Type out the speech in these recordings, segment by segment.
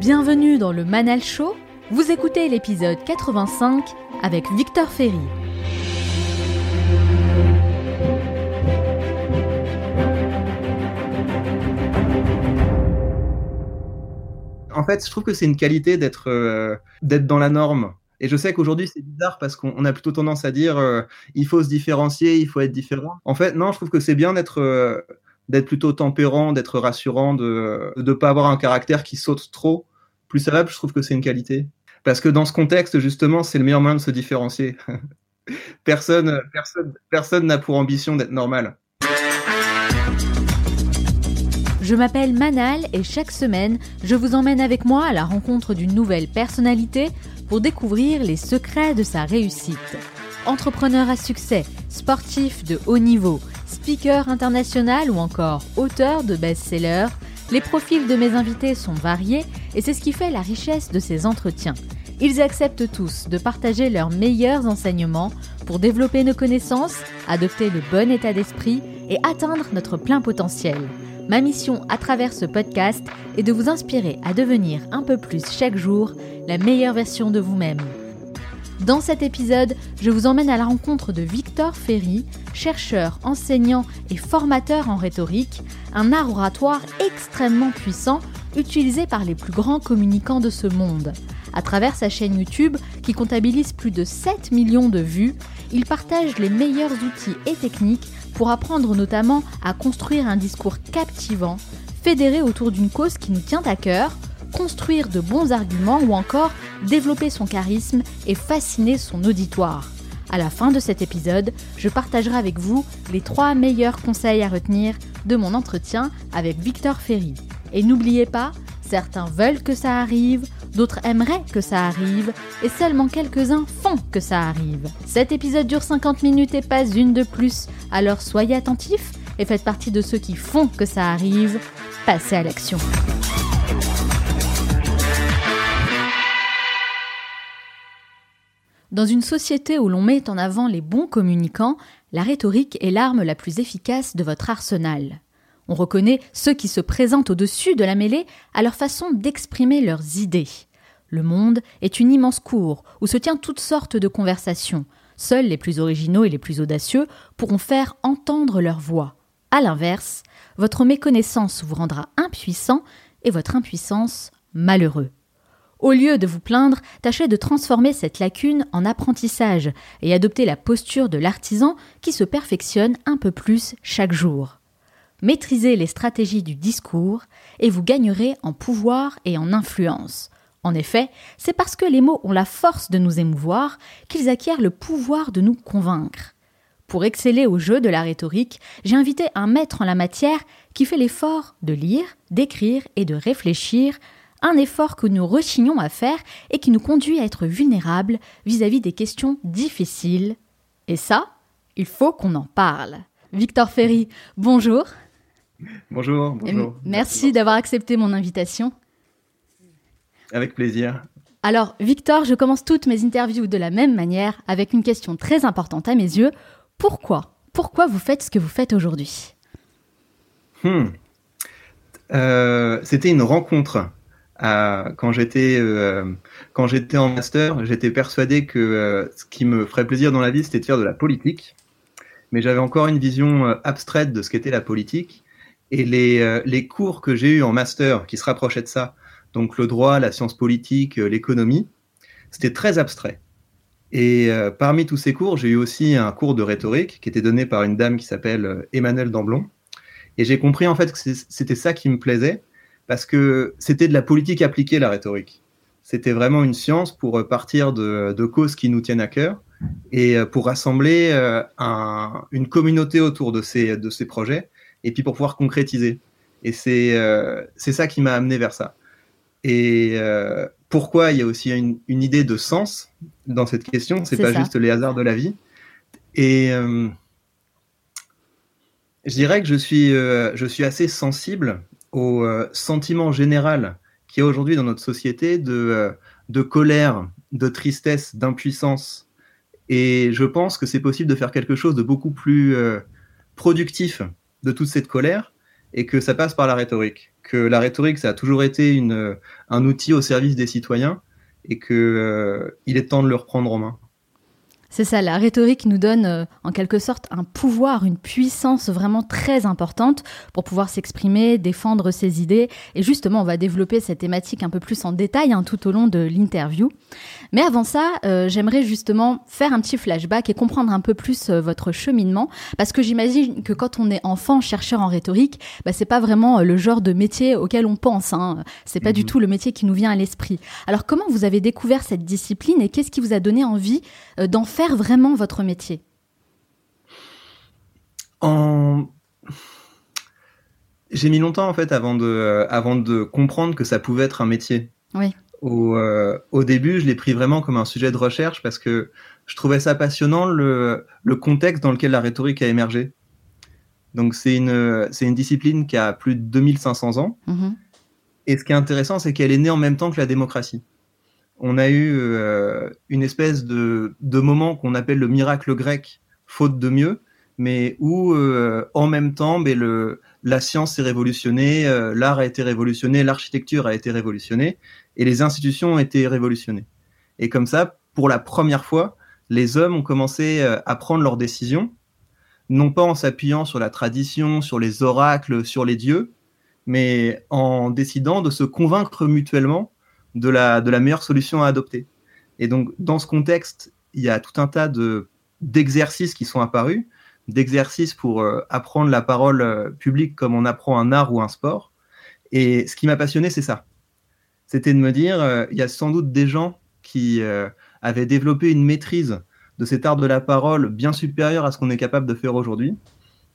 Bienvenue dans le Manal Show. Vous écoutez l'épisode 85 avec Victor Ferry. En fait, je trouve que c'est une qualité d'être euh, dans la norme. Et je sais qu'aujourd'hui c'est bizarre parce qu'on a plutôt tendance à dire euh, il faut se différencier, il faut être différent. En fait, non, je trouve que c'est bien d'être euh, d'être plutôt tempérant, d'être rassurant, de ne pas avoir un caractère qui saute trop. Plus ça va, je trouve que c'est une qualité. Parce que dans ce contexte, justement, c'est le meilleur moyen de se différencier. personne, personne, personne n'a pour ambition d'être normal. Je m'appelle Manal et chaque semaine, je vous emmène avec moi à la rencontre d'une nouvelle personnalité pour découvrir les secrets de sa réussite. Entrepreneur à succès, sportif de haut niveau, speaker international ou encore auteur de best-sellers, les profils de mes invités sont variés et c'est ce qui fait la richesse de ces entretiens. Ils acceptent tous de partager leurs meilleurs enseignements pour développer nos connaissances, adopter le bon état d'esprit et atteindre notre plein potentiel. Ma mission à travers ce podcast est de vous inspirer à devenir un peu plus chaque jour la meilleure version de vous-même. Dans cet épisode, je vous emmène à la rencontre de Victor Ferry, chercheur, enseignant et formateur en rhétorique, un art oratoire extrêmement puissant utilisé par les plus grands communicants de ce monde. À travers sa chaîne YouTube, qui comptabilise plus de 7 millions de vues, il partage les meilleurs outils et techniques pour apprendre notamment à construire un discours captivant, fédéré autour d'une cause qui nous tient à cœur, construire de bons arguments ou encore développer son charisme et fasciner son auditoire. À la fin de cet épisode, je partagerai avec vous les trois meilleurs conseils à retenir de mon entretien avec Victor Ferry. Et n'oubliez pas, certains veulent que ça arrive, d'autres aimeraient que ça arrive, et seulement quelques-uns font que ça arrive. Cet épisode dure 50 minutes et pas une de plus, alors soyez attentifs et faites partie de ceux qui font que ça arrive. Passez à l'action. Dans une société où l'on met en avant les bons communicants, la rhétorique est l'arme la plus efficace de votre arsenal. On reconnaît ceux qui se présentent au-dessus de la mêlée à leur façon d'exprimer leurs idées. Le monde est une immense cour où se tient toutes sortes de conversations. Seuls les plus originaux et les plus audacieux pourront faire entendre leur voix. À l'inverse, votre méconnaissance vous rendra impuissant et votre impuissance malheureux. Au lieu de vous plaindre, tâchez de transformer cette lacune en apprentissage et adoptez la posture de l'artisan qui se perfectionne un peu plus chaque jour. Maîtrisez les stratégies du discours et vous gagnerez en pouvoir et en influence. En effet, c'est parce que les mots ont la force de nous émouvoir qu'ils acquièrent le pouvoir de nous convaincre. Pour exceller au jeu de la rhétorique, j'ai invité un maître en la matière qui fait l'effort de lire, d'écrire et de réfléchir, un effort que nous rechignons à faire et qui nous conduit à être vulnérables vis-à-vis des questions difficiles. Et ça, il faut qu'on en parle. Victor Ferry, bonjour. Bonjour, bonjour. merci d'avoir accepté mon invitation. Avec plaisir. Alors, Victor, je commence toutes mes interviews de la même manière avec une question très importante à mes yeux. Pourquoi? Pourquoi vous faites ce que vous faites aujourd'hui? Hmm. euh, C'était une rencontre. Quand j'étais euh, j'étais en master, j'étais persuadé que euh, ce qui me ferait plaisir dans la vie, c'était de faire de la politique. Mais j'avais encore une vision abstraite de ce qu'était la politique. Et les, les cours que j'ai eus en master qui se rapprochaient de ça, donc le droit, la science politique, euh, l'économie. C'était très abstrait. Et euh, parmi tous ces cours, j'ai eu aussi un cours de rhétorique qui était donné par une dame qui s'appelle euh, Emmanuelle Damblon. Et j'ai compris en fait que c'était ça qui me plaisait, parce que c'était de la politique appliquée, la rhétorique. C'était vraiment une science pour partir de, causes qui nous tiennent à cœur et pour rassembler une communauté autour de ces, de ces projets et puis pour pouvoir concrétiser. Et c'est ça qui m'a amené vers ça. Et euh, pourquoi il y a aussi une, idée de sens dans cette question, c'est pas juste les hasards de la vie. Et euh, je dirais que je suis, euh, je suis assez sensible au sentiment général qu'il y a aujourd'hui dans notre société de, de colère, de tristesse, d'impuissance. Et je pense que c'est possible de faire quelque chose de beaucoup plus productif de toute cette colère et que ça passe par la rhétorique que la rhétorique, ça a toujours été une, un outil au service des citoyens et qu'il euh, est temps de le reprendre en main. C'est ça, la rhétorique nous donne euh, en quelque sorte un pouvoir, une puissance vraiment très importante pour pouvoir s'exprimer, défendre ses idées. Et justement, on va développer cette thématique un peu plus en détail hein, tout au long de l'interview. Mais avant ça, euh, j'aimerais justement faire un petit flashback et comprendre un peu plus euh, votre cheminement, parce que j'imagine que quand on est enfant chercheur en rhétorique, bah, c'est pas vraiment le genre de métier auquel on pense. Hein. C'est pas du mhm. tout le métier qui nous vient à l'esprit. Alors comment vous avez découvert cette discipline et qu'est-ce qui vous a donné envie d'en faire vraiment votre métier? J'ai mis longtemps en fait avant de, euh, avant de comprendre que ça pouvait être un métier. Oui. Au, euh, au début, je l'ai pris vraiment comme un sujet de recherche parce que je trouvais ça passionnant le, le contexte dans lequel la rhétorique a émergé. Donc c'est une, c'est une discipline qui a plus de 2500 ans. Mm-hmm. Et ce qui est intéressant, c'est qu'elle est née en même temps que la démocratie on a eu euh, une espèce de, moment qu'on appelle le miracle grec, faute de mieux, mais où euh, en même temps, mais le, la science s'est révolutionnée, euh, l'art a été révolutionné, l'architecture a été révolutionnée, et les institutions ont été révolutionnées. Et comme ça, pour la première fois, les hommes ont commencé à prendre leurs décisions, non pas en s'appuyant sur la tradition, sur les oracles, sur les dieux, mais en décidant de se convaincre mutuellement de la, meilleure solution à adopter. Et donc, dans ce contexte, il y a tout un tas de, d'exercices qui sont apparus, d'exercices pour euh, apprendre la parole euh, publique comme on apprend un art ou un sport. Et ce qui m'a passionné, c'est ça. C'était de me dire, euh, il y a sans doute des gens qui avaient développé une maîtrise de cet art de la parole bien supérieure à ce qu'on est capable de faire aujourd'hui.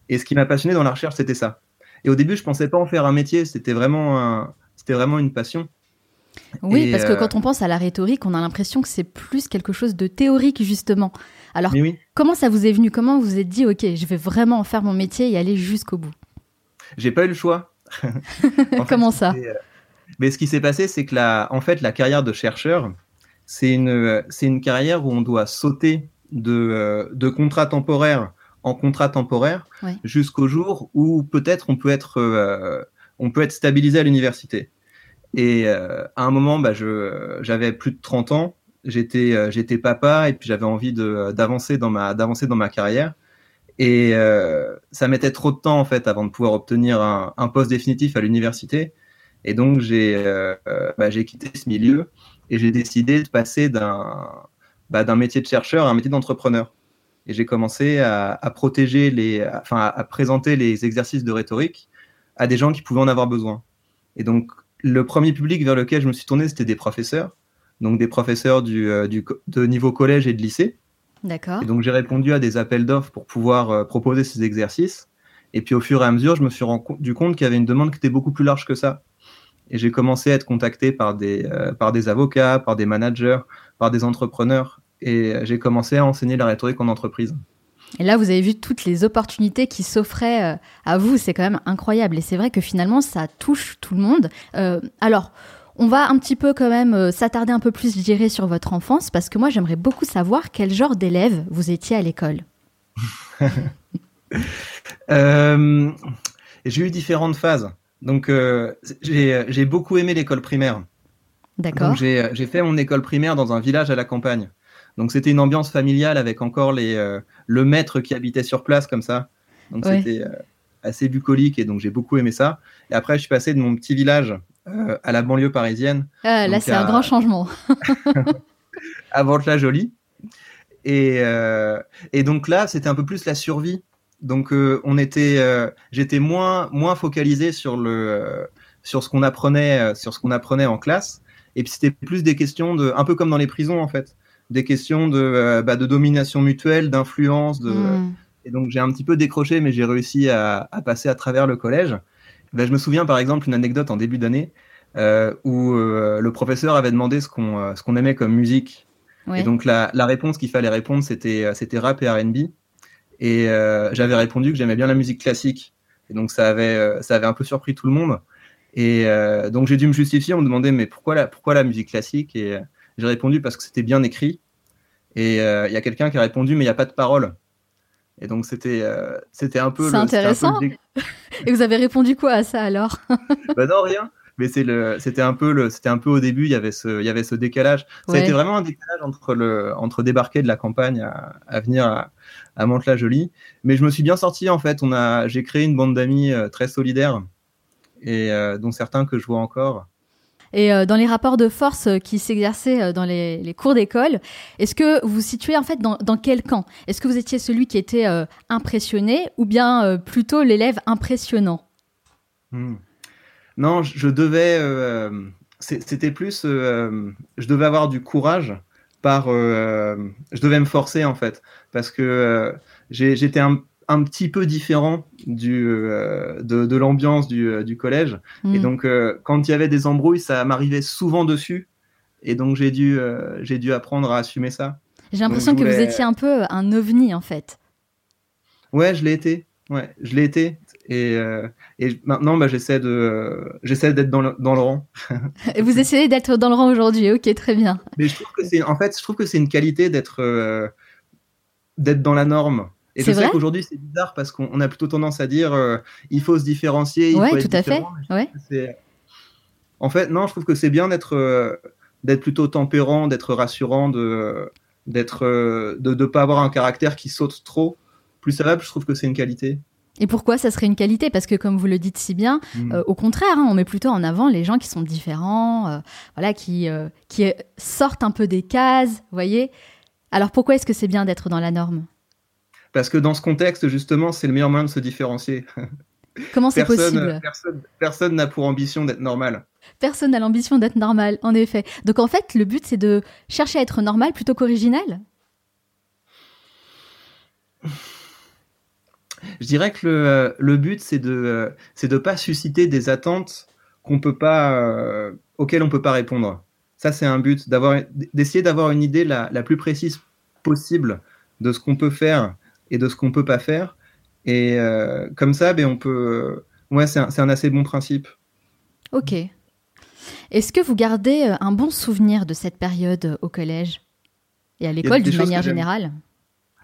Et ce qui m'a passionné dans la recherche, c'était ça. Et au début, je pensais pas en faire un métier, c'était vraiment une passion. Oui, parce que euh, quand on pense à la rhétorique, on a l'impression que c'est plus quelque chose de théorique, justement. Alors, comment ça vous est venu? Comment vous vous êtes dit, OK, je vais vraiment faire mon métier et aller jusqu'au bout? J'ai pas eu le choix. comment ça? euh, Mais ce qui s'est passé, c'est que la, en fait, la carrière de chercheur, c'est une, c'est une carrière où on doit sauter de, euh, de contrat temporaire en contrat temporaire jusqu'au jour où peut-être on peut être, on peut être stabilisé à l'université. Et euh, à un moment, bah, je, j'avais plus de 30 ans, j'étais, euh, j'étais papa et puis j'avais envie de, d'avancer dans ma, d'avancer dans ma carrière. Et euh, ça mettait trop de temps en fait avant de pouvoir obtenir un, un poste définitif à l'université. Et donc j'ai, bah, j'ai quitté ce milieu et j'ai décidé de passer d'un, bah, d'un métier de chercheur à un métier d'entrepreneur. Et j'ai commencé à, protéger les, enfin à présenter les exercices de rhétorique à des gens qui pouvaient en avoir besoin. Et donc le premier public vers lequel je me suis tourné, c'était des professeurs, donc des professeurs du, euh, de niveau collège et de lycée. D'accord. Et donc j'ai répondu à des appels d'offres pour pouvoir euh, proposer ces exercices. Et puis au fur et à mesure, je me suis rendu compte qu'il y avait une demande qui était beaucoup plus large que ça. Et j'ai commencé à être contacté par des, euh, par des avocats, par des managers, par des entrepreneurs. Et j'ai commencé à enseigner la rhétorique en entreprise. Et là, vous avez vu toutes les opportunités qui s'offraient euh, à vous. C'est quand même incroyable. Et c'est vrai que finalement, ça touche tout le monde. Euh, alors, on va un petit peu quand même euh, s'attarder un peu plus, je dirais, sur votre enfance, parce que moi, j'aimerais beaucoup savoir quel genre d'élève vous étiez à l'école. j'ai eu différentes phases. Donc, j'ai beaucoup aimé l'école primaire. D'accord. J'ai fait mon école primaire dans un village à la campagne. Donc c'était une ambiance familiale avec encore les, euh, le maître qui habitait sur place comme ça. Donc c'était euh, assez bucolique et donc j'ai beaucoup aimé ça. Et après je suis passé de mon petit village euh, à la banlieue parisienne. Ah, là c'est un grand changement. à Vente-la-Jolie. Et, et donc là c'était un peu plus la survie. Donc on était, j'étais moins moins focalisé sur le sur ce qu'on apprenait sur ce qu'on apprenait en classe. Et puis c'était plus des questions de, un peu comme dans les prisons en fait des questions de, euh, bah, de domination mutuelle, d'influence. De... Hmm. Et donc j'ai un petit peu décroché, mais j'ai réussi à, à, passer à travers le collège. Bah, je me souviens par exemple une anecdote en début d'année euh, où euh, le professeur avait demandé ce qu'on euh, aimait comme musique. Et donc la, la réponse qu'il fallait répondre c'était c'était rap et R&B. Et j'avais répondu que j'aimais bien la musique classique. Et donc ça avait ça avait un peu surpris tout le monde. Et donc j'ai dû me justifier. On me demandait mais pourquoi la pourquoi la musique classique? Et j'ai répondu parce que c'était bien écrit. Et il euh, y a quelqu'un qui a répondu, mais il n'y a pas de parole. Et donc c'était c'était un peu. C'est intéressant. Et vous avez répondu quoi à ça alors? Bah non rien mais c'est le, c'était un peu le, c'était un peu au début, il y avait ce, il y avait ce décalage. Ça a été vraiment un décalage entre le, entre débarquer de la campagne à, à venir à, à Mantes-la-Jolie. Mais je me suis bien sorti en fait. On a, j'ai créé une bande d'amis euh, très solidaire et euh, dont certains que je vois encore. Et euh, dans les rapports de force qui s'exerçaient dans les, cours d'école, est-ce que vous vous situez en fait dans, dans quel camp? Est-ce que vous étiez celui qui était impressionné ou bien plutôt l'élève impressionnant? Hmm. Non, je devais. Euh, c'était plus. Euh, je devais avoir du courage par. Euh, je devais me forcer en fait. Parce que j'étais un, un, petit peu différent du, de, de l'ambiance du, du, collège. Et mm. donc, quand il y avait des embrouilles, ça m'arrivait souvent dessus. Et donc, j'ai dû, j'ai dû apprendre à assumer ça. J'ai l'impression que vous étiez un peu un ovni en fait. Ouais, je l'ai été. Ouais, je l'ai été. Et, euh, et maintenant, bah, j'essaie de, euh, j'essaie d'être dans le, dans le rang. et vous essayez d'être dans le rang aujourd'hui, ok, très bien. Mais je trouve que c'est, en fait, je trouve que c'est une qualité d'être, euh, d'être dans la norme. Et je sais qu'aujourd'hui c'est bizarre parce qu'on a plutôt tendance à dire il faut se différencier. Il ouais, faut tout à fait. Ouais. En fait, non, je trouve que c'est bien d'être, d'être plutôt tempérant, d'être rassurant, de, d'être, de ne pas avoir un caractère qui saute trop. Plus ça va, je trouve que c'est une qualité. Et pourquoi ça serait une qualité? Parce que comme vous le dites si bien, mm. euh, au contraire, hein, on met plutôt en avant les gens qui sont différents, euh, voilà, qui euh, qui sortent un peu des cases, voyez? Alors pourquoi est-ce que c'est bien d'être dans la norme? Parce que dans ce contexte, justement, c'est le meilleur moyen de se différencier. Comment c'est possible? Personne n'a pour ambition d'être normal. Personne n'a l'ambition d'être normal, en effet. Donc en fait, le but c'est de chercher à être normal plutôt qu'original. Je dirais que le, le but, c'est de c'est de pas susciter des attentes qu'on peut pas euh, auxquelles on peut pas répondre. Ça, c'est un but d'avoir d'essayer d'avoir une idée la, la, plus précise possible de ce qu'on peut faire et de ce qu'on peut pas faire. Et euh, comme ça, ben on peut. Ouais, c'est un, un assez bon principe. Ok. Est-ce que vous gardez euh, un bon souvenir de cette période au collège et à l'école d'une manière générale?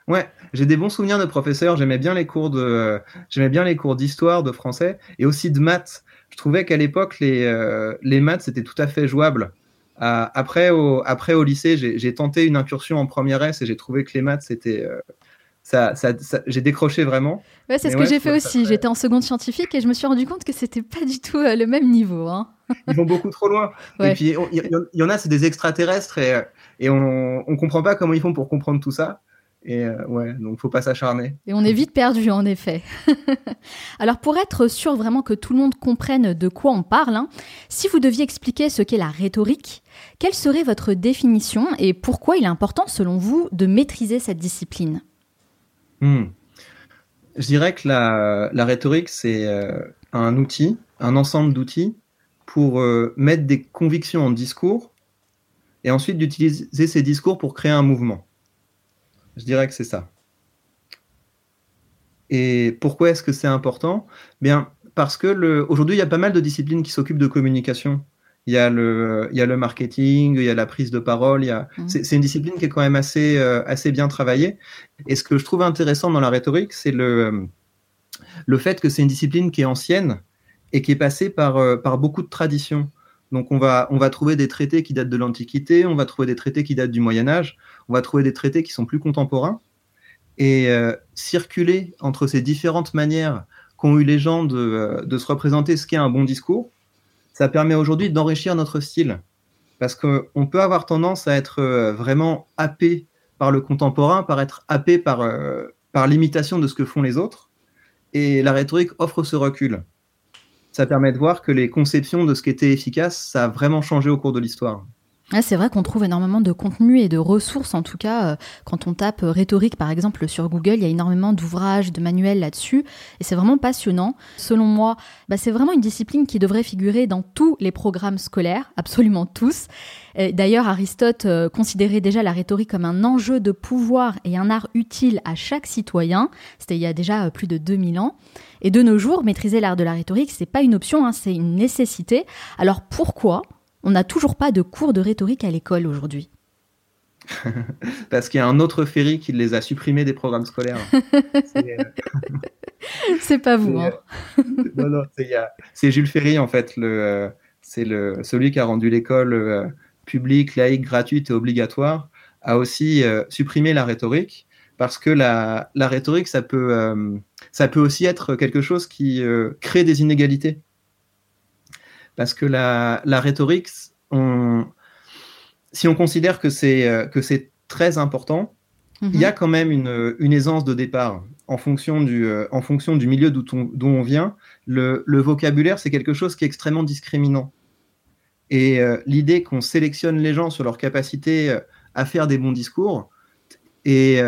Ouais, j'ai des bons souvenirs de professeurs. J'aimais bien les cours de, j'aimais bien les cours d'histoire, de français et aussi de maths. Je trouvais qu'à l'époque les euh, les maths c'était tout à fait jouable. Euh, après au après au lycée, j'ai tenté une incursion en première S et j'ai trouvé que les maths c'était euh, ça, ça, j'ai décroché vraiment. Ouais, c'est ce que j'ai fait aussi. J'étais en seconde scientifique et je me suis rendu compte que c'était pas du tout le même niveau. Hein. Ils vont beaucoup trop loin. Et puis il y, y, en a, c'est des extraterrestres et, et on, on comprend pas comment ils font pour comprendre tout ça. Et euh, ouais, donc faut pas s'acharner. Et on est vite perdu en effet. Alors pour être sûr vraiment que tout le monde comprenne de quoi on parle, hein, si vous deviez expliquer ce qu'est la rhétorique, quelle serait votre définition et pourquoi il est important selon vous de maîtriser cette discipline? Hmm. Je dirais que la, rhétorique c'est euh, un outil, un ensemble d'outils pour euh, mettre des convictions en discours et ensuite d'utiliser ces discours pour créer un mouvement. Je dirais que c'est ça. Et pourquoi est-ce que c'est important? Bien, parce que aujourd'hui, il y a pas mal de disciplines qui s'occupent de communication. Il y, a le, il y a le marketing, il y a la prise de parole. Il y a... Mmh. C'est une discipline qui est quand même assez, euh, assez bien travaillée. Et ce que je trouve intéressant dans la rhétorique, c'est le, le fait que c'est une discipline qui est ancienne et qui est passée par, euh, par beaucoup de traditions. Donc on va, on va trouver des traités qui datent de l'Antiquité, on va trouver des traités qui datent du Moyen Âge, on va trouver des traités qui sont plus contemporains. Et euh, circuler entre ces différentes manières qu'ont eu les gens de, de se représenter ce qu'est un bon discours, ça permet aujourd'hui d'enrichir notre style. Parce qu'on peut avoir tendance à être euh, vraiment happé par le contemporain, par être happé par, par l'imitation de ce que font les autres. Et la rhétorique offre ce recul ça permet de voir que les conceptions de ce qui était efficace, ça a vraiment changé au cours de l'histoire. C'est vrai qu'on trouve énormément de contenu et de ressources, en tout cas, euh, quand on tape euh, rhétorique, par exemple, sur Google, il y a énormément d'ouvrages, de manuels là-dessus, et c'est vraiment passionnant. Selon moi, bah, c'est vraiment une discipline qui devrait figurer dans tous les programmes scolaires, absolument tous. D'ailleurs, Aristote euh, considérait déjà la rhétorique comme un enjeu de pouvoir et un art utile à chaque citoyen. C'était il y a déjà plus de 2000 ans. Et de nos jours, maîtriser l'art de la rhétorique, c'est pas une option, hein, c'est une nécessité. Alors pourquoi? On n'a toujours pas de cours de rhétorique à l'école aujourd'hui parce qu'il y a un autre Ferry qui les a supprimés des programmes scolaires. c'est pas vous. Hein. non, non, c'est Jules Ferry en fait, le, c'est le, celui qui a rendu l'école publique, laïque, gratuite et obligatoire, a aussi supprimé la rhétorique parce que la, la rhétorique, ça peut, ça peut aussi être quelque chose qui crée des inégalités. Parce que la, la rhétorique, on, si on considère que c'est euh, que c'est très important, il y a mhm. quand même une, une, aisance de départ en fonction du, euh, en fonction du milieu d'où on, vient. Le, le vocabulaire, c'est quelque chose qui est extrêmement discriminant. Et euh, l'idée qu'on sélectionne les gens sur leur capacité à faire des bons discours, et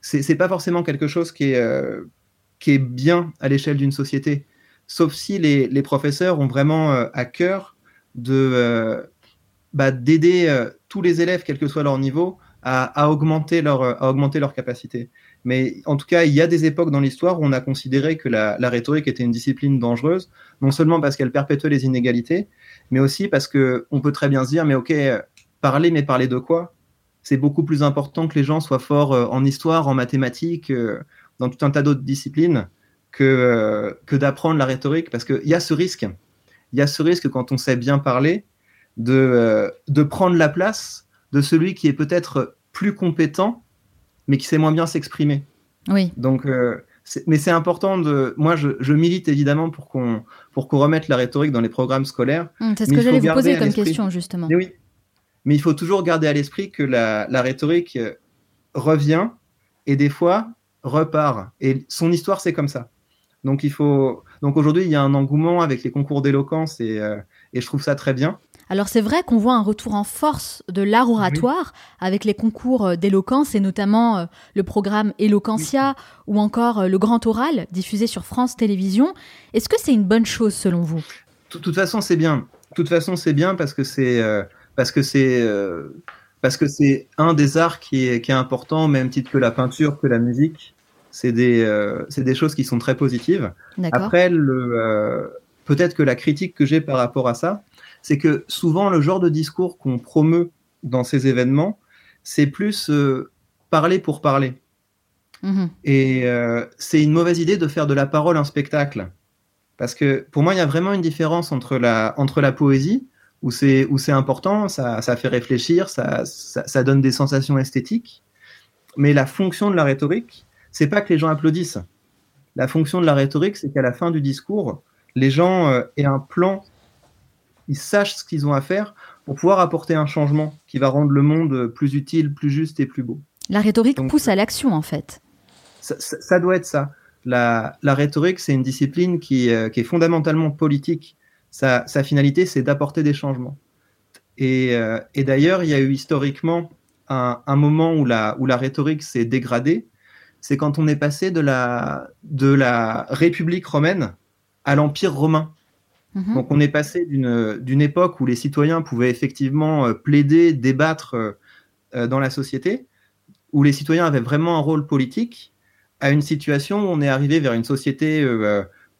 c'est pas forcément quelque chose qui est, qui est bien à l'échelle d'une société. Sauf si les, professeurs ont vraiment à cœur de bah, d'aider euh, tous les élèves, quel que soit leur niveau, à, augmenter leur, euh, capacité. Mais en tout cas, il y a des époques dans l'histoire où on a considéré que la, rhétorique était une discipline dangereuse, non seulement parce qu'elle perpétuait les inégalités, mais aussi parce que on peut très bien se dire, mais ok, parler, mais parler de quoi? C'est beaucoup plus important que les gens soient forts euh, en histoire, en mathématiques, dans tout un tas d'autres disciplines, que, que d'apprendre la rhétorique, parce qu'il y a ce risque. Il y a ce risque quand on sait bien parler, de, euh, de prendre la place de celui qui est peut-être plus compétent, mais qui sait moins bien s'exprimer. Oui. Donc, euh, mais c'est important de. Moi, je, je milite évidemment pour qu'on pour qu'on remette la rhétorique dans les programmes scolaires. Hum, c'est ce que j'allais vous poser comme question justement. Mais oui. Mais il faut toujours garder à l'esprit que la, la, rhétorique euh, revient et des fois repart. Et son histoire, c'est comme ça. Donc il faut. Donc aujourd'hui, il y a un engouement avec les concours d'éloquence et, et je trouve ça très bien. Alors c'est vrai qu'on voit un retour en force de l'art oratoire avec les concours euh, d'éloquence et notamment euh, le programme Eloquentia ou encore euh, le Grand Oral diffusé sur France Télévisions. Est-ce que c'est une bonne chose selon vous? De toute façon, c'est bien. De toute façon, c'est bien parce que c'est parce que c'est parce que c'est un des arts qui est, qui est important au même titre que la peinture, que la musique. C'est des c'est des choses qui sont très positives. Après le peut-être que la critique que j'ai par rapport à ça, c'est que souvent le genre de discours qu'on promeut dans ces événements, c'est plus euh, parler pour parler. Mhm. Et euh, c'est une mauvaise idée de faire de la parole un spectacle. Parce que pour moi, il y a vraiment une différence entre la, entre la poésie, où c'est, où c'est important, ça, ça, fait réfléchir, ça, ça, donne des sensations esthétiques. Mais la fonction de la rhétorique, c'est pas que les gens applaudissent. La fonction de la rhétorique, c'est qu'à la fin du discours, les gens euh, aient un plan ils sachent ce qu'ils ont à faire pour pouvoir apporter un changement qui va rendre le monde plus utile, plus juste et plus beau. La rhétorique pousse à l'action, en fait. Ça, doit être ça. La, rhétorique, c'est une discipline qui, euh, est fondamentalement politique. Sa, finalité, c'est d'apporter des changements. Euh, et, d'ailleurs, il y a eu historiquement un, moment où la, où la rhétorique s'est dégradée. C'est quand on est passé de la, de la République romaine à l'Empire romain. Mhm. Donc on est passé d'une époque où les citoyens pouvaient effectivement euh, plaider, débattre euh, euh, dans la société, où les citoyens avaient vraiment un rôle politique, à une situation où on est arrivé vers une société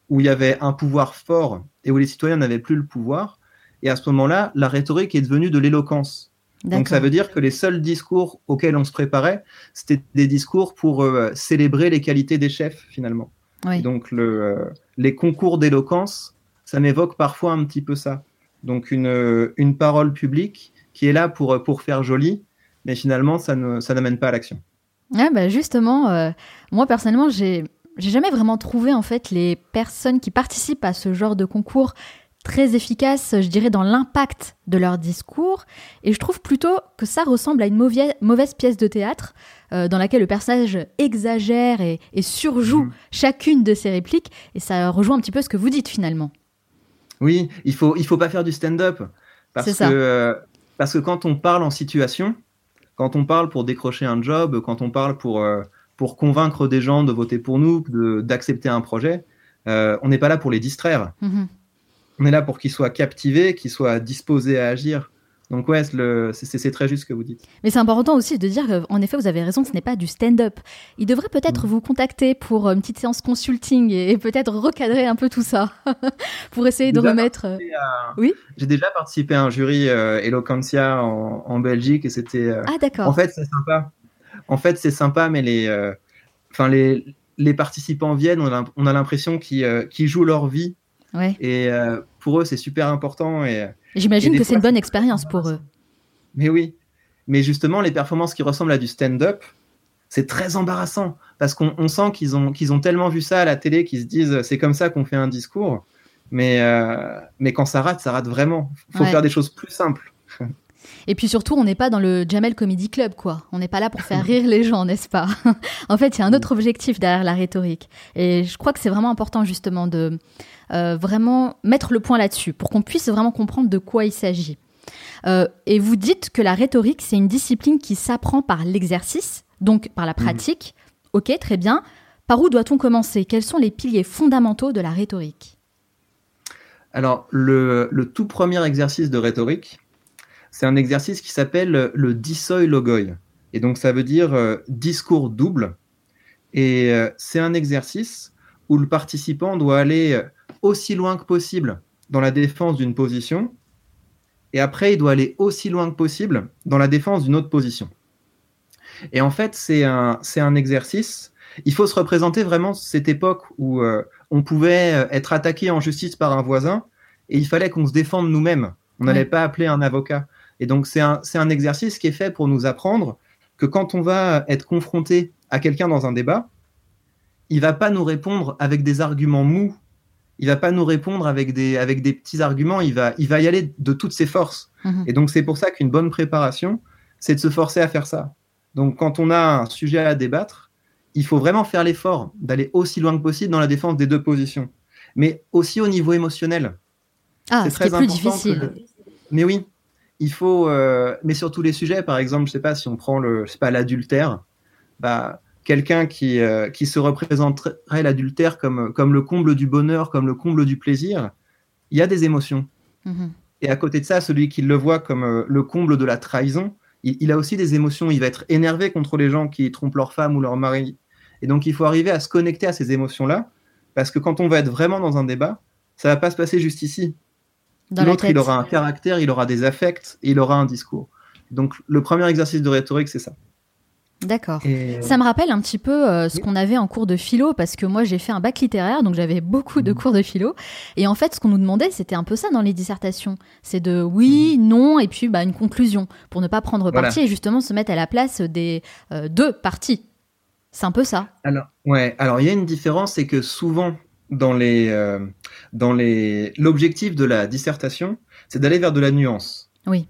où il y avait un pouvoir fort et où les citoyens n'avaient plus le pouvoir. Et à ce moment-là, la rhétorique est devenue de l'éloquence. Donc ça veut dire que les seuls discours auxquels on se préparait, c'était des discours pour célébrer les qualités des chefs finalement. Donc le, les concours d'éloquence ça m'évoque parfois un petit peu ça. Donc une, une parole publique qui est là pour, pour faire joli, mais finalement, ça ne ça n'amène pas à l'action. Ouais, bah justement, euh, moi personnellement, j'ai j'ai jamais vraiment trouvé en fait les personnes qui participent à ce genre de concours très efficaces, je dirais, dans l'impact de leur discours. Et je trouve plutôt que ça ressemble à une mauvaise, mauvaise pièce de théâtre euh, dans laquelle le personnage exagère et, et surjoue mmh. chacune de ses répliques. Et ça rejoint un petit peu ce que vous dites finalement. Oui, il faut, il faut pas faire du stand-up. Parce que, euh, parce que quand on parle en situation, quand on parle pour décrocher un job, quand on parle pour, euh, pour convaincre des gens de voter pour nous, d'accepter un projet, on n'est pas là pour les distraire. Mm-hmm. On est là pour qu'ils soient captivés, qu'ils soient disposés à agir. Donc ouais, c'est très juste ce que vous dites. Mais c'est important aussi de dire qu'en effet, vous avez raison, ce n'est pas du stand-up. Il devrait peut-être mm. vous contacter pour une petite séance consulting et, peut-être recadrer un peu tout ça pour essayer de remettre. Oui? J'ai déjà participé à un jury euh, Eloquentia en, Belgique et c'était. Euh, ah d'accord. En fait, c'est sympa. En fait, c'est sympa, mais les, euh, enfin les, les participants viennent, on a, l'impression qu'ils jouent leur vie. Ouais. Et pour eux, c'est super important et J'imagine que c'est une bonne expérience pour eux. Mais oui. Mais justement, les performances qui ressemblent à du stand-up, c'est très embarrassant parce qu'on sent qu'ils ont, qu'ils ont tellement vu ça à la télé qu'ils se disent c'est comme ça qu'on fait un discours. Mais, euh, mais quand ça rate, ça rate vraiment. Il faut faire des choses plus simples. Et puis surtout, on n'est pas dans le Jamel Comedy Club, quoi. On n'est pas là pour faire rire les gens, n'est-ce pas? En fait, il y a un autre objectif derrière la rhétorique. Et je crois que c'est vraiment important, justement, de euh, vraiment mettre le point là-dessus, pour qu'on puisse vraiment comprendre de quoi il s'agit. Euh, et vous dites que la rhétorique, c'est une discipline qui s'apprend par l'exercice, donc par la mhm. pratique. Ok, très bien. Par où doit-on commencer? Quels sont les piliers fondamentaux de la rhétorique? Alors, le, le, tout premier exercice de rhétorique, c'est un exercice qui s'appelle le Dissoi Logoi. Et donc ça veut dire euh, discours double. Et euh, c'est un exercice où le participant doit aller euh, aussi loin que possible dans la défense d'une position. Et après, il doit aller aussi loin que possible dans la défense d'une autre position. Et en fait, c'est un, c'est un exercice. Il faut se représenter vraiment cette époque où on pouvait être attaqué en justice par un voisin et il fallait qu'on se défende nous-mêmes. On n'allait pas appeler un avocat. Et donc, c'est un, un, exercice qui est fait pour nous apprendre que quand on va être confronté à quelqu'un dans un débat, il va pas nous répondre avec des arguments mous. Il va pas nous répondre avec des, avec des petits arguments. Il va, il va y aller de toutes ses forces. Mhm. Et donc, c'est pour ça qu'une bonne préparation, c'est de se forcer à faire ça. Donc, quand on a un sujet à débattre, il faut vraiment faire l'effort d'aller aussi loin que possible dans la défense des deux positions. Mais aussi au niveau émotionnel. Ah, c'est très plus difficile. Mais oui, il faut, euh, mais sur tous les sujets, par exemple, je sais pas si on prend le, pas l'adultère, bah quelqu'un qui euh, qui se représenterait l'adultère comme comme le comble du bonheur, comme le comble du plaisir, il y a des émotions. Mm-hmm. Et à côté de ça, celui qui le voit comme euh, le comble de la trahison, il, a aussi des émotions. Il va être énervé contre les gens qui trompent leur femme ou leur mari. Et donc, il faut arriver à se connecter à ces émotions-là, parce que quand on va être vraiment dans un débat, ça va pas se passer juste ici. L'autre, il aura un caractère, il aura des affects, il aura un discours. Donc, le premier exercice de rhétorique, c'est ça. D'accord. Ça me rappelle un petit peu euh, ce qu'on avait en cours de philo, parce que moi j'ai fait un bac littéraire, donc j'avais beaucoup de mm. cours de philo. Et en fait, ce qu'on nous demandait, c'était un peu ça dans les dissertations. C'est de oui, mm. non, et puis bah, une conclusion, pour ne pas prendre parti et justement se mettre à la place des euh, deux parties. C'est un peu ça. Alors, ouais. Alors, il y a une différence, c'est que souvent, dans les euh, dans les l'objectif de la dissertation, c'est d'aller vers de la nuance. Oui.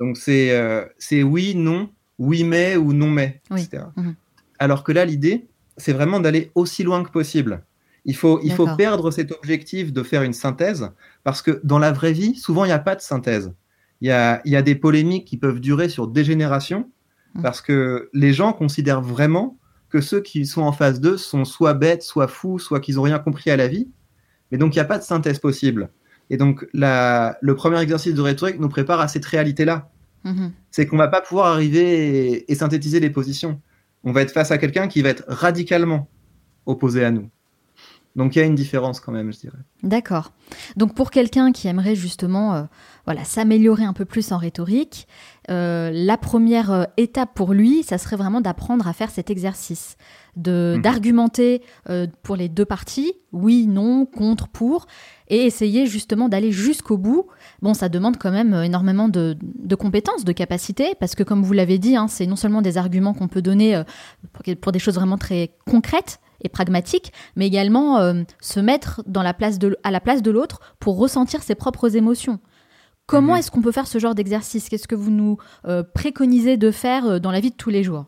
Donc c'est euh, c'est oui non oui mais ou non mais etc. Mhm. Alors que là l'idée c'est vraiment d'aller aussi loin que possible. Il faut il faut perdre cet objectif de faire une synthèse parce que dans la vraie vie souvent il n'y a pas de synthèse. Il y a il y a des polémiques qui peuvent durer sur des générations mhm. parce que les gens considèrent vraiment que ceux qui sont en face d'eux sont soit bêtes, soit fous, soit qu'ils n'ont rien compris à la vie. Mais donc, il n'y a pas de synthèse possible. Et donc, le premier exercice de rhétorique nous prépare à cette réalité-là. Mm-hmm. C'est qu'on va pas pouvoir arriver et, synthétiser les positions. On va être face à quelqu'un qui va être radicalement opposé à nous. Donc il y a une différence quand même, je dirais. D'accord. Donc pour quelqu'un qui aimerait justement euh, voilà, s'améliorer un peu plus en rhétorique, euh, la première euh, étape pour lui, ça serait vraiment d'apprendre à faire cet exercice, de mhm. d'argumenter pour les deux parties, oui, non, contre, pour, et essayer justement d'aller jusqu'au bout. Bon, ça demande quand même énormément de, compétences, de capacités, parce que comme vous l'avez dit, hein, c'est non seulement des arguments qu'on peut donner pour des choses vraiment très concrètes, et pragmatique, mais également euh, se mettre dans la place de, à la place de l'autre pour ressentir ses propres émotions. Comment mhm. est-ce qu'on peut faire ce genre d'exercice? Qu'est-ce que vous nous euh, préconisez de faire euh, dans la vie de tous les jours?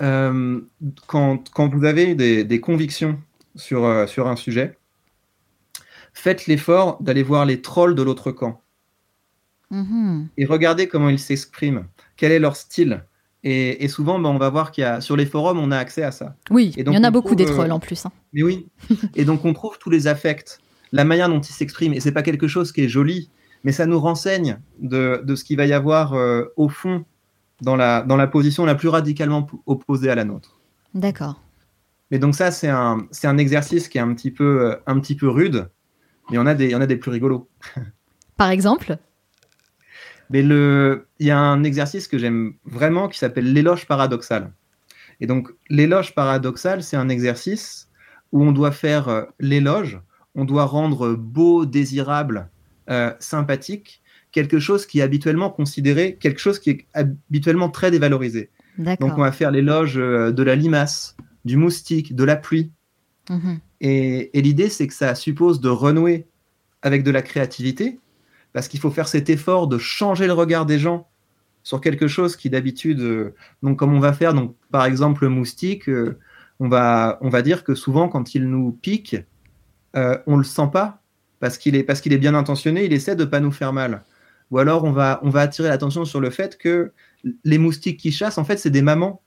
Quand, quand, vous avez des, des convictions sur, sur un sujet, faites l'effort d'aller voir les trolls de l'autre camp. Mhm. Et regardez comment ils s'expriment. Quel est leur style? Et, souvent, ben, on va voir qu'il y a sur les forums, on a accès à ça. Oui, il y en a beaucoup des trolls en plus. Hein. Mais oui. et donc on trouve tous les affects, la manière dont ils s'expriment. Et c'est pas quelque chose qui est joli. Mais ça nous renseigne de, de ce qu'il va y avoir euh, au fond dans la, dans la position la plus radicalement opposée à la nôtre. D'accord. Mais donc ça, c'est un, c'est un exercice qui est un petit peu, euh, un petit peu rude, mais on a des, il y en a des plus rigolos. Par exemple? Mais le, il y a un exercice que j'aime vraiment qui s'appelle l'éloge paradoxal. Et donc l'éloge paradoxal, c'est un exercice où on doit faire euh, l'éloge, on doit rendre beau, désirable, euh, sympathique, quelque chose qui est habituellement considéré, quelque chose qui est habituellement très dévalorisé. Donc on va faire l'éloge euh, de la limace, du moustique, de la pluie. Mhm. Et, l'idée, c'est que ça suppose de renouer avec de la créativité, parce qu'il faut faire cet effort de changer le regard des gens sur quelque chose qui d'habitude, euh, donc comme on va faire, donc par exemple le moustique, euh, on va, on va dire que souvent quand il nous pique, euh, on le sent pas parce qu'il est parce qu'il est bien intentionné, il essaie de pas nous faire mal. Ou alors on va on va attirer l'attention sur le fait que les moustiques qui chassent, en fait, c'est des mamans.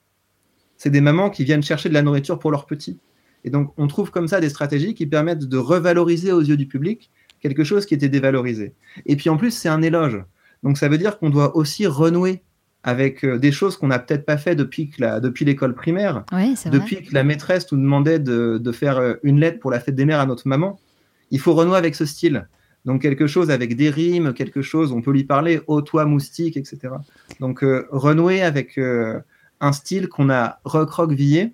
C'est des mamans qui viennent chercher de la nourriture pour leurs petits. Et donc, on trouve comme ça des stratégies qui permettent de revaloriser aux yeux du public quelque chose qui était dévalorisé. Et puis en plus, c'est un éloge. Donc, ça veut dire qu'on doit aussi renouer avec euh, des choses qu'on n'a peut-être pas fait depuis, depuis l'école primaire, depuis que la maîtresse nous demandait de, de, faire euh, une lettre pour la fête des mères à notre maman. Il faut renouer avec ce style. Donc quelque chose avec des rimes, quelque chose, on peut lui parler, ô toi moustique, etc. Donc euh, renouer avec euh, un style qu'on a recroquevillé,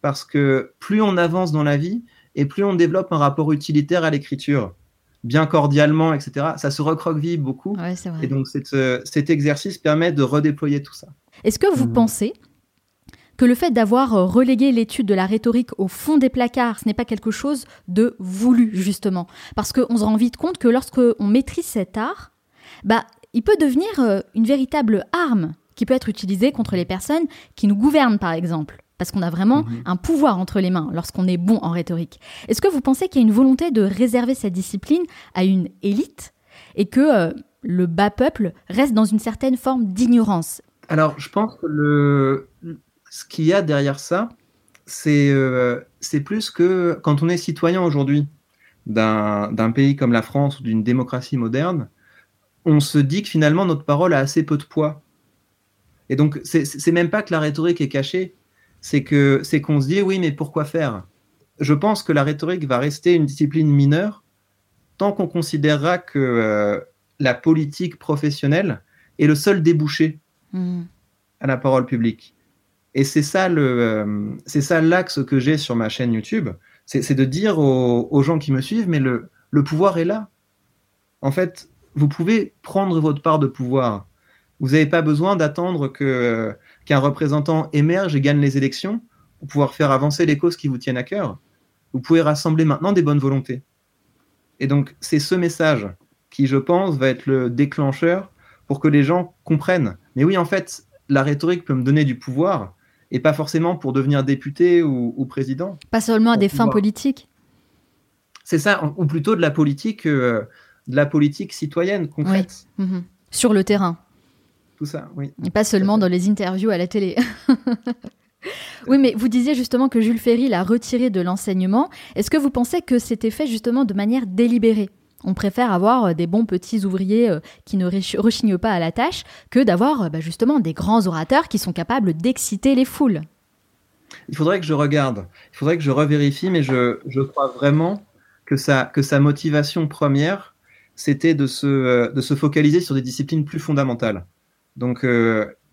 parce que plus on avance dans la vie, et plus on développe un rapport utilitaire à l'écriture, bien cordialement, etc., ça se recroqueville beaucoup. Et donc euh, cet exercice permet de redéployer tout ça. Est-ce que vous mmh. pensez que le fait d'avoir euh, relégué l'étude de la rhétorique au fond des placards, ce n'est pas quelque chose de voulu, justement. Parce qu'on se rend vite compte que lorsqu'on maîtrise cet art, bah, il peut devenir euh, une véritable arme qui peut être utilisée contre les personnes qui nous gouvernent, par exemple. Parce qu'on a vraiment mhm. un pouvoir entre les mains lorsqu'on est bon en rhétorique. Est-ce que vous pensez qu'il y a une volonté de réserver cette discipline à une élite et que euh, le bas peuple reste dans une certaine forme d'ignorance? Alors, je pense que le, ce qu'il y a derrière ça, euh, c'est plus que quand on est citoyen aujourd'hui d'un pays comme la France ou d'une démocratie moderne, on se dit que finalement notre parole a assez peu de poids. Et donc, c'est même pas que la rhétorique est cachée, c'est que c'est qu'on se dit oui, mais pourquoi faire? Je pense que la rhétorique va rester une discipline mineure tant qu'on considérera que euh, la politique professionnelle est le seul débouché mmh. à la parole publique. Et c'est ça le, euh, c'est ça l'axe que j'ai sur ma chaîne YouTube, c'est de dire aux, gens qui me suivent, mais le, le pouvoir est là. En fait, vous pouvez prendre votre part de pouvoir. Vous n'avez pas besoin d'attendre que qu'un représentant émerge et gagne les élections pour pouvoir faire avancer les causes qui vous tiennent à cœur. Vous pouvez rassembler maintenant des bonnes volontés. Et donc, c'est ce message qui, je pense, va être le déclencheur pour que les gens comprennent. Mais oui, en fait, la rhétorique peut me donner du pouvoir, et pas forcément pour devenir député ou, président. Pas seulement à des fins politiques. C'est ça, ou plutôt de la politique, euh, de la politique citoyenne concrète. Mhm. Sur le terrain. Tout ça, oui. Et pas seulement dans les interviews à la télé. oui, mais vous disiez justement que Jules Ferry l'a retiré de l'enseignement. Est-ce que vous pensez que c'était fait justement de manière délibérée? On préfère avoir euh, des bons petits ouvriers euh, qui ne rechignent pas à la tâche que d'avoir euh, bah, justement des grands orateurs qui sont capables d'exciter les foules. Il faudrait que je regarde, il faudrait que je revérifie, mais je, crois vraiment que sa, que sa motivation première, c'était de se, de se focaliser sur des disciplines plus fondamentales. Donc,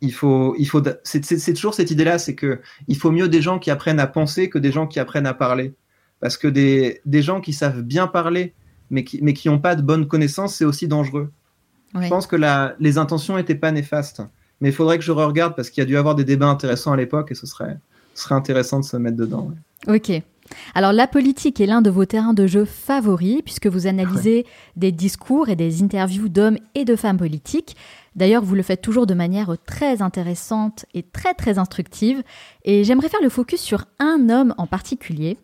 il faut, il faut, c'est toujours cette idée-là, c'est que il faut mieux des gens qui apprennent à penser que des gens qui apprennent à parler, parce que des, des gens qui savent bien parler mais qui mais qui n'ont pas de bonnes connaissances, c'est aussi dangereux. Je pense que la, les intentions n'étaient pas néfastes, mais il faudrait que je regarde parce qu'il y a dû avoir des débats intéressants à l'époque et ce serait, ce serait intéressant de se mettre dedans. Ok. Alors la politique est l'un de vos terrains de jeu favoris puisque vous analysez des discours et des interviews d'hommes et de femmes politiques. D'ailleurs, vous le faites toujours de manière très intéressante et très très instructive. Et j'aimerais faire le focus sur un homme en particulier,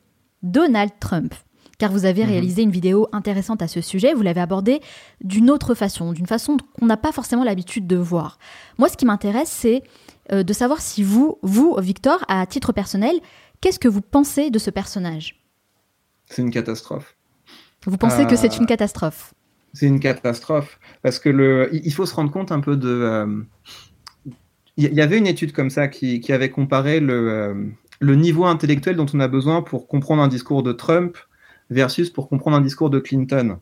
Donald Trump car vous avez mhm. réalisé une vidéo intéressante à ce sujet. Vous l'avez abordé d'une autre façon, d'une façon qu'on n'a pas forcément l'habitude de voir. Moi, ce qui m'intéresse, c'est euh, de savoir si vous, vous, Victor, à titre personnel, qu'est-ce que vous pensez de ce personnage? C'est une catastrophe. Vous pensez que c'est euh, une catastrophe? C'est une catastrophe. Parce que le, il faut se rendre compte un peu de. Euh, il y avait une étude comme ça qui, qui avait comparé le, euh, le niveau intellectuel dont on a besoin pour comprendre un discours de Trump versus pour comprendre un discours de Clinton.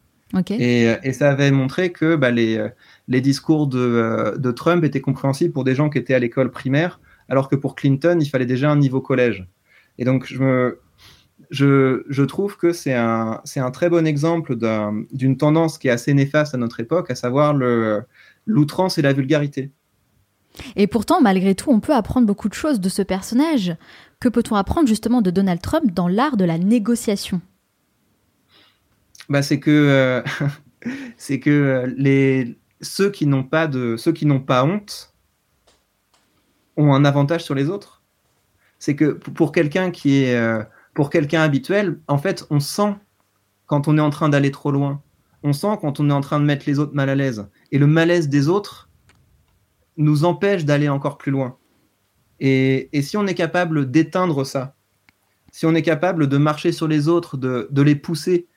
Et, et, ça avait montré que bah, les, les discours de, de, Trump étaient compréhensibles pour des gens qui étaient à l'école primaire, alors que pour Clinton, il fallait déjà un niveau collège. Et donc, je me, je, trouve que c'est un, un, très bon exemple d'une tendance qui est assez néfaste à notre époque, à savoir l'outrance et la vulgarité. Et pourtant, malgré tout, on peut apprendre beaucoup de choses de ce personnage. Que peut-on apprendre justement de Donald Trump dans l'art de la négociation? Bah, C'est que, euh, c'est que euh, les, ceux qui n'ont pas, de, ceux qui n'ont pas honte ont un avantage sur les autres. C'est que pour quelqu'un qui est... Euh, pour quelqu'un habituel, en fait, on sent quand on est en train d'aller trop loin. On sent quand on est en train de mettre les autres mal à l'aise. Et le malaise des autres nous empêche d'aller encore plus loin. Et, si on est capable d'éteindre ça, si on est capable de marcher sur les autres, de, les pousser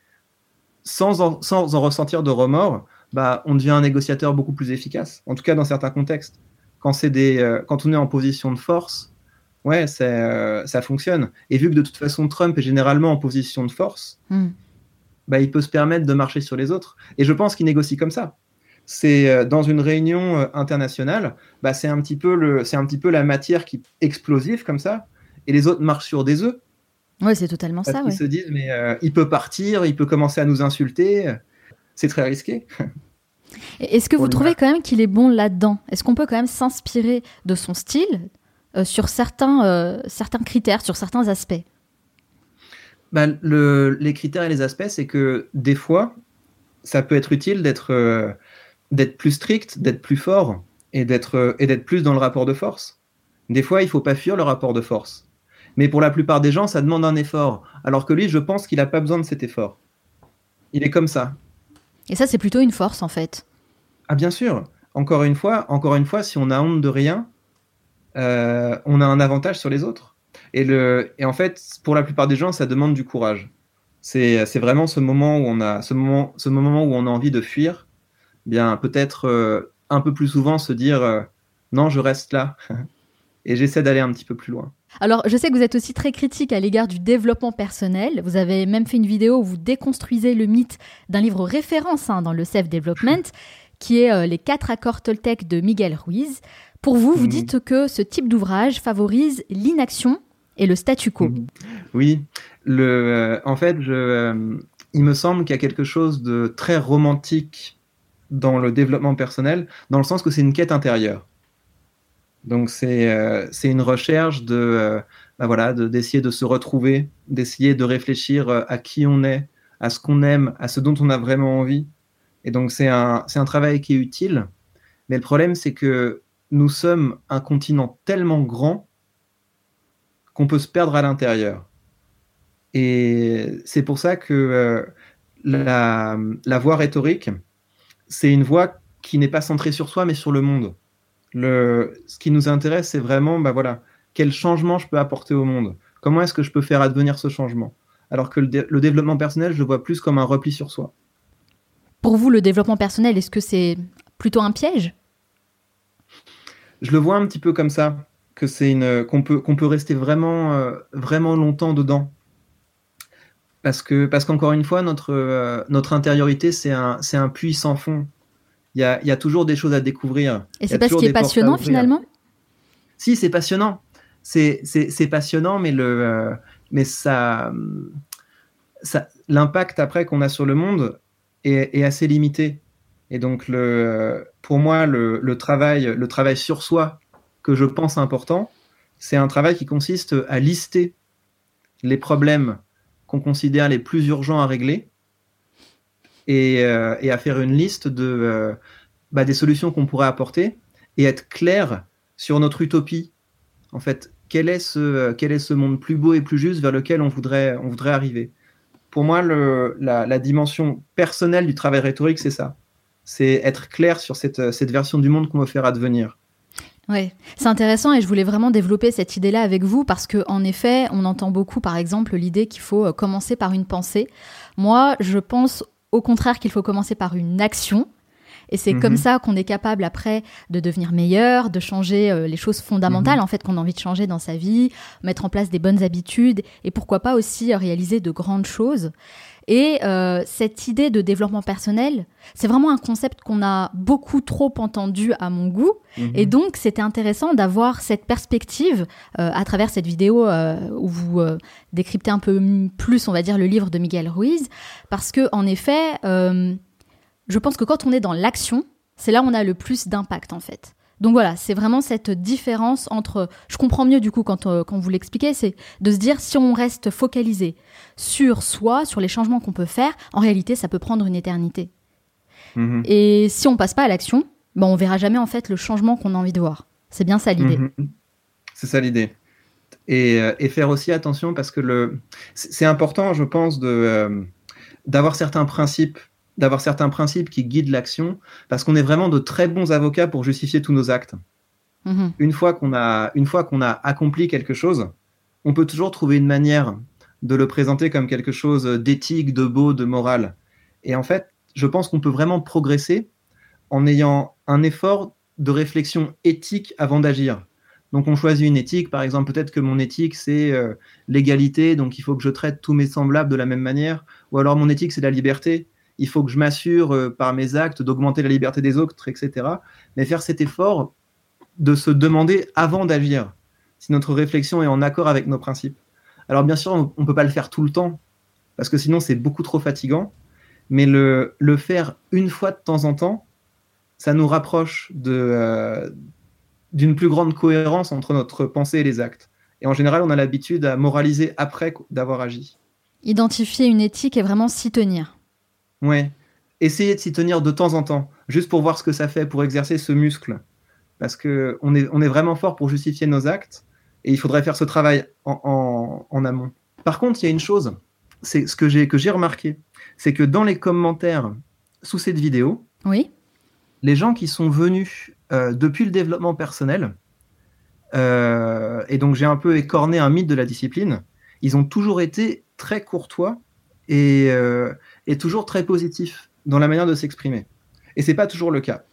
sans en, sans en, ressentir de remords, bah, on devient un négociateur beaucoup plus efficace. En tout cas, dans certains contextes. Quand, des, euh, quand on est en position de force, ouais, euh, ça fonctionne. Et vu que de toute façon, Trump est généralement en position de force, hmm. bah, il peut se permettre de marcher sur les autres. Et je pense qu'il négocie comme ça. C'est euh, dans une réunion euh, internationale, bah, c'est un petit peu le, c'est un petit peu la matière qui explosive comme ça, et les autres marchent sur des œufs. Ouais, c'est totalement ça. Ils se disent, mais il peut partir, il peut commencer à nous insulter. C'est très risqué. Est-ce que vous trouvez quand même qu'il est bon là-dedans? Est-ce qu'on peut quand même s'inspirer de son style, euh, sur certains, euh, certains critères, sur certains aspects? Bah, Les critères et les aspects, c'est que des fois, ça peut être utile d'être euh, d'être plus strict, d'être plus fort et d'être et d'être plus dans le rapport de force. Des fois, il ne faut pas fuir le rapport de force. Mais pour la plupart des gens, ça demande un effort. Alors que lui, je pense qu'il n'a pas besoin de cet effort. Il est comme ça. Et ça, c'est plutôt une force, en fait. Ah, bien sûr. Encore une fois, encore une fois, si on a honte de rien, euh, on a un avantage sur les autres. Et, le, et en fait, pour la plupart des gens, ça demande du courage. C'est, vraiment ce moment où on a ce moment, ce moment où on a envie de fuir. Bien, peut-être euh, un peu plus souvent se dire euh, non, je reste là et j'essaie d'aller un petit peu plus loin. Alors, je sais que vous êtes aussi très critique à l'égard du développement personnel. Vous avez même fait une vidéo où vous déconstruisez le mythe d'un livre référence hein, dans le self-development, qui est Les quatre accords Toltec de Miguel Ruiz. Pour vous, vous mhm. dites que ce type d'ouvrage favorise l'inaction et le statu quo. Mhm. Oui, le, euh, en fait, je, euh, il me semble qu'il y a quelque chose de très romantique dans le développement personnel, dans le sens que c'est une quête intérieure. Donc c'est euh, une recherche de bah voilà d'essayer de, se retrouver, d'essayer de réfléchir à qui on est, à ce qu'on aime, à ce dont on a vraiment envie. Et donc c'est un un travail qui est utile. Mais le problème c'est que nous sommes un continent tellement grand qu'on peut se perdre à l'intérieur. Et c'est pour ça que euh, la, la, voie rhétorique, c'est une voie qui n'est pas centrée sur soi, mais sur le monde. Le, ce qui nous intéresse, c'est vraiment, bah voilà, quel changement je peux apporter au monde? Comment est-ce que je peux faire advenir ce changement? Alors que le, le développement personnel, je le vois plus comme un repli sur soi. Pour vous, le développement personnel, est-ce que c'est plutôt un piège? Je le vois un petit peu comme ça, que c'est une qu'on peut qu'on peut rester vraiment euh, vraiment longtemps dedans. Parce que parce qu'encore une fois notre euh, notre intériorité c'est un c'est un puits sans fond. Il y a, y a toujours des choses à découvrir. Et c'est pas ce qui est passionnant finalement? Si c'est passionnant, c'est passionnant, mais le euh, mais ça ça l'impact après qu'on a sur le monde est, est assez limité. Et donc, le, pour moi, le, le, travail, le travail sur soi que je pense important, c'est un travail qui consiste à lister les problèmes qu'on considère les plus urgents à régler et, euh, et à faire une liste de, euh, bah, des solutions qu'on pourrait apporter et être clair sur notre utopie. En fait, quel est, ce, quel est ce monde plus beau et plus juste vers lequel on voudrait, on voudrait arriver? Pour moi, le, la, la dimension personnelle du travail rhétorique, c'est ça c'est être clair sur cette, cette version du monde qu'on veut faire advenir. Oui, c'est intéressant et je voulais vraiment développer cette idée-là avec vous parce que en effet, on entend beaucoup, par exemple, l'idée qu'il faut euh, commencer par une pensée. Moi, je pense au contraire qu'il faut commencer par une action. Et c'est comme Mhm. ça qu'on est capable après de devenir meilleur, de changer euh, les choses fondamentales en fait qu'on a envie de changer dans sa vie, mettre en place des bonnes habitudes et pourquoi pas aussi euh, réaliser de grandes choses. Et euh, cette idée de développement personnel, c'est vraiment un concept qu'on a beaucoup trop entendu à mon goût. Mhm. Et donc, c'était intéressant d'avoir cette perspective euh, à travers cette vidéo euh, où vous décryptez un peu plus, on va dire, le livre de Miguel Ruiz, parce que en effet, je pense que quand on est dans l'action, c'est là où on a le plus d'impact en fait. Donc voilà, c'est vraiment cette différence entre. Je comprends mieux du coup quand, euh, quand vous l'expliquez, c'est de se dire si on reste focalisé sur soi, sur les changements qu'on peut faire, en réalité, ça peut prendre une éternité. Mhm. Et si on passe pas à l'action, ben on verra jamais en fait le changement qu'on a envie de voir. C'est bien ça l'idée. Mhm. C'est ça l'idée. Et, euh, et faire aussi attention parce que le, c'est c'est important, je pense, de euh, d'avoir certains principes, d'avoir certains principes qui guident l'action, parce qu'on est vraiment de très bons avocats pour justifier tous nos actes. Mhm. Une fois qu'on a, une fois qu'on a accompli quelque chose, on peut toujours trouver une manière de le présenter comme quelque chose d'éthique, de beau, de moral. Et en fait, je pense qu'on peut vraiment progresser en ayant un effort de réflexion éthique avant d'agir. Donc on choisit une éthique, par exemple, peut-être que mon éthique c'est euh, l'égalité, donc il faut que je traite tous mes semblables de la même manière, ou alors mon éthique c'est la liberté, il faut que je m'assure euh, par mes actes d'augmenter la liberté des autres, etc. Mais faire cet effort de se demander avant d'agir si notre réflexion est en accord avec nos principes. Alors bien sûr, on ne peut pas le faire tout le temps, parce que sinon c'est beaucoup trop fatigant, mais le, faire une fois de temps en temps, ça nous rapproche euh, d'une plus grande cohérence entre notre pensée et les actes. Et en général, on a l'habitude à moraliser après d'avoir agi. Identifier une éthique et vraiment s'y tenir. Ouais. Essayez de s'y tenir de temps en temps, juste pour voir ce que ça fait, pour exercer ce muscle. Parce que on est, on est vraiment fort pour justifier nos actes, et il faudrait faire ce travail en, en, en amont. Par contre, il y a une chose, c'est ce que j'ai que j'ai remarqué, c'est que dans les commentaires sous cette vidéo, Oui. les gens qui sont venus euh, depuis le développement personnel, euh, et donc j'ai un peu écorné un mythe de la discipline, ils ont toujours été très courtois et, euh, et toujours très positifs dans la manière de s'exprimer. Et c'est pas toujours le cas.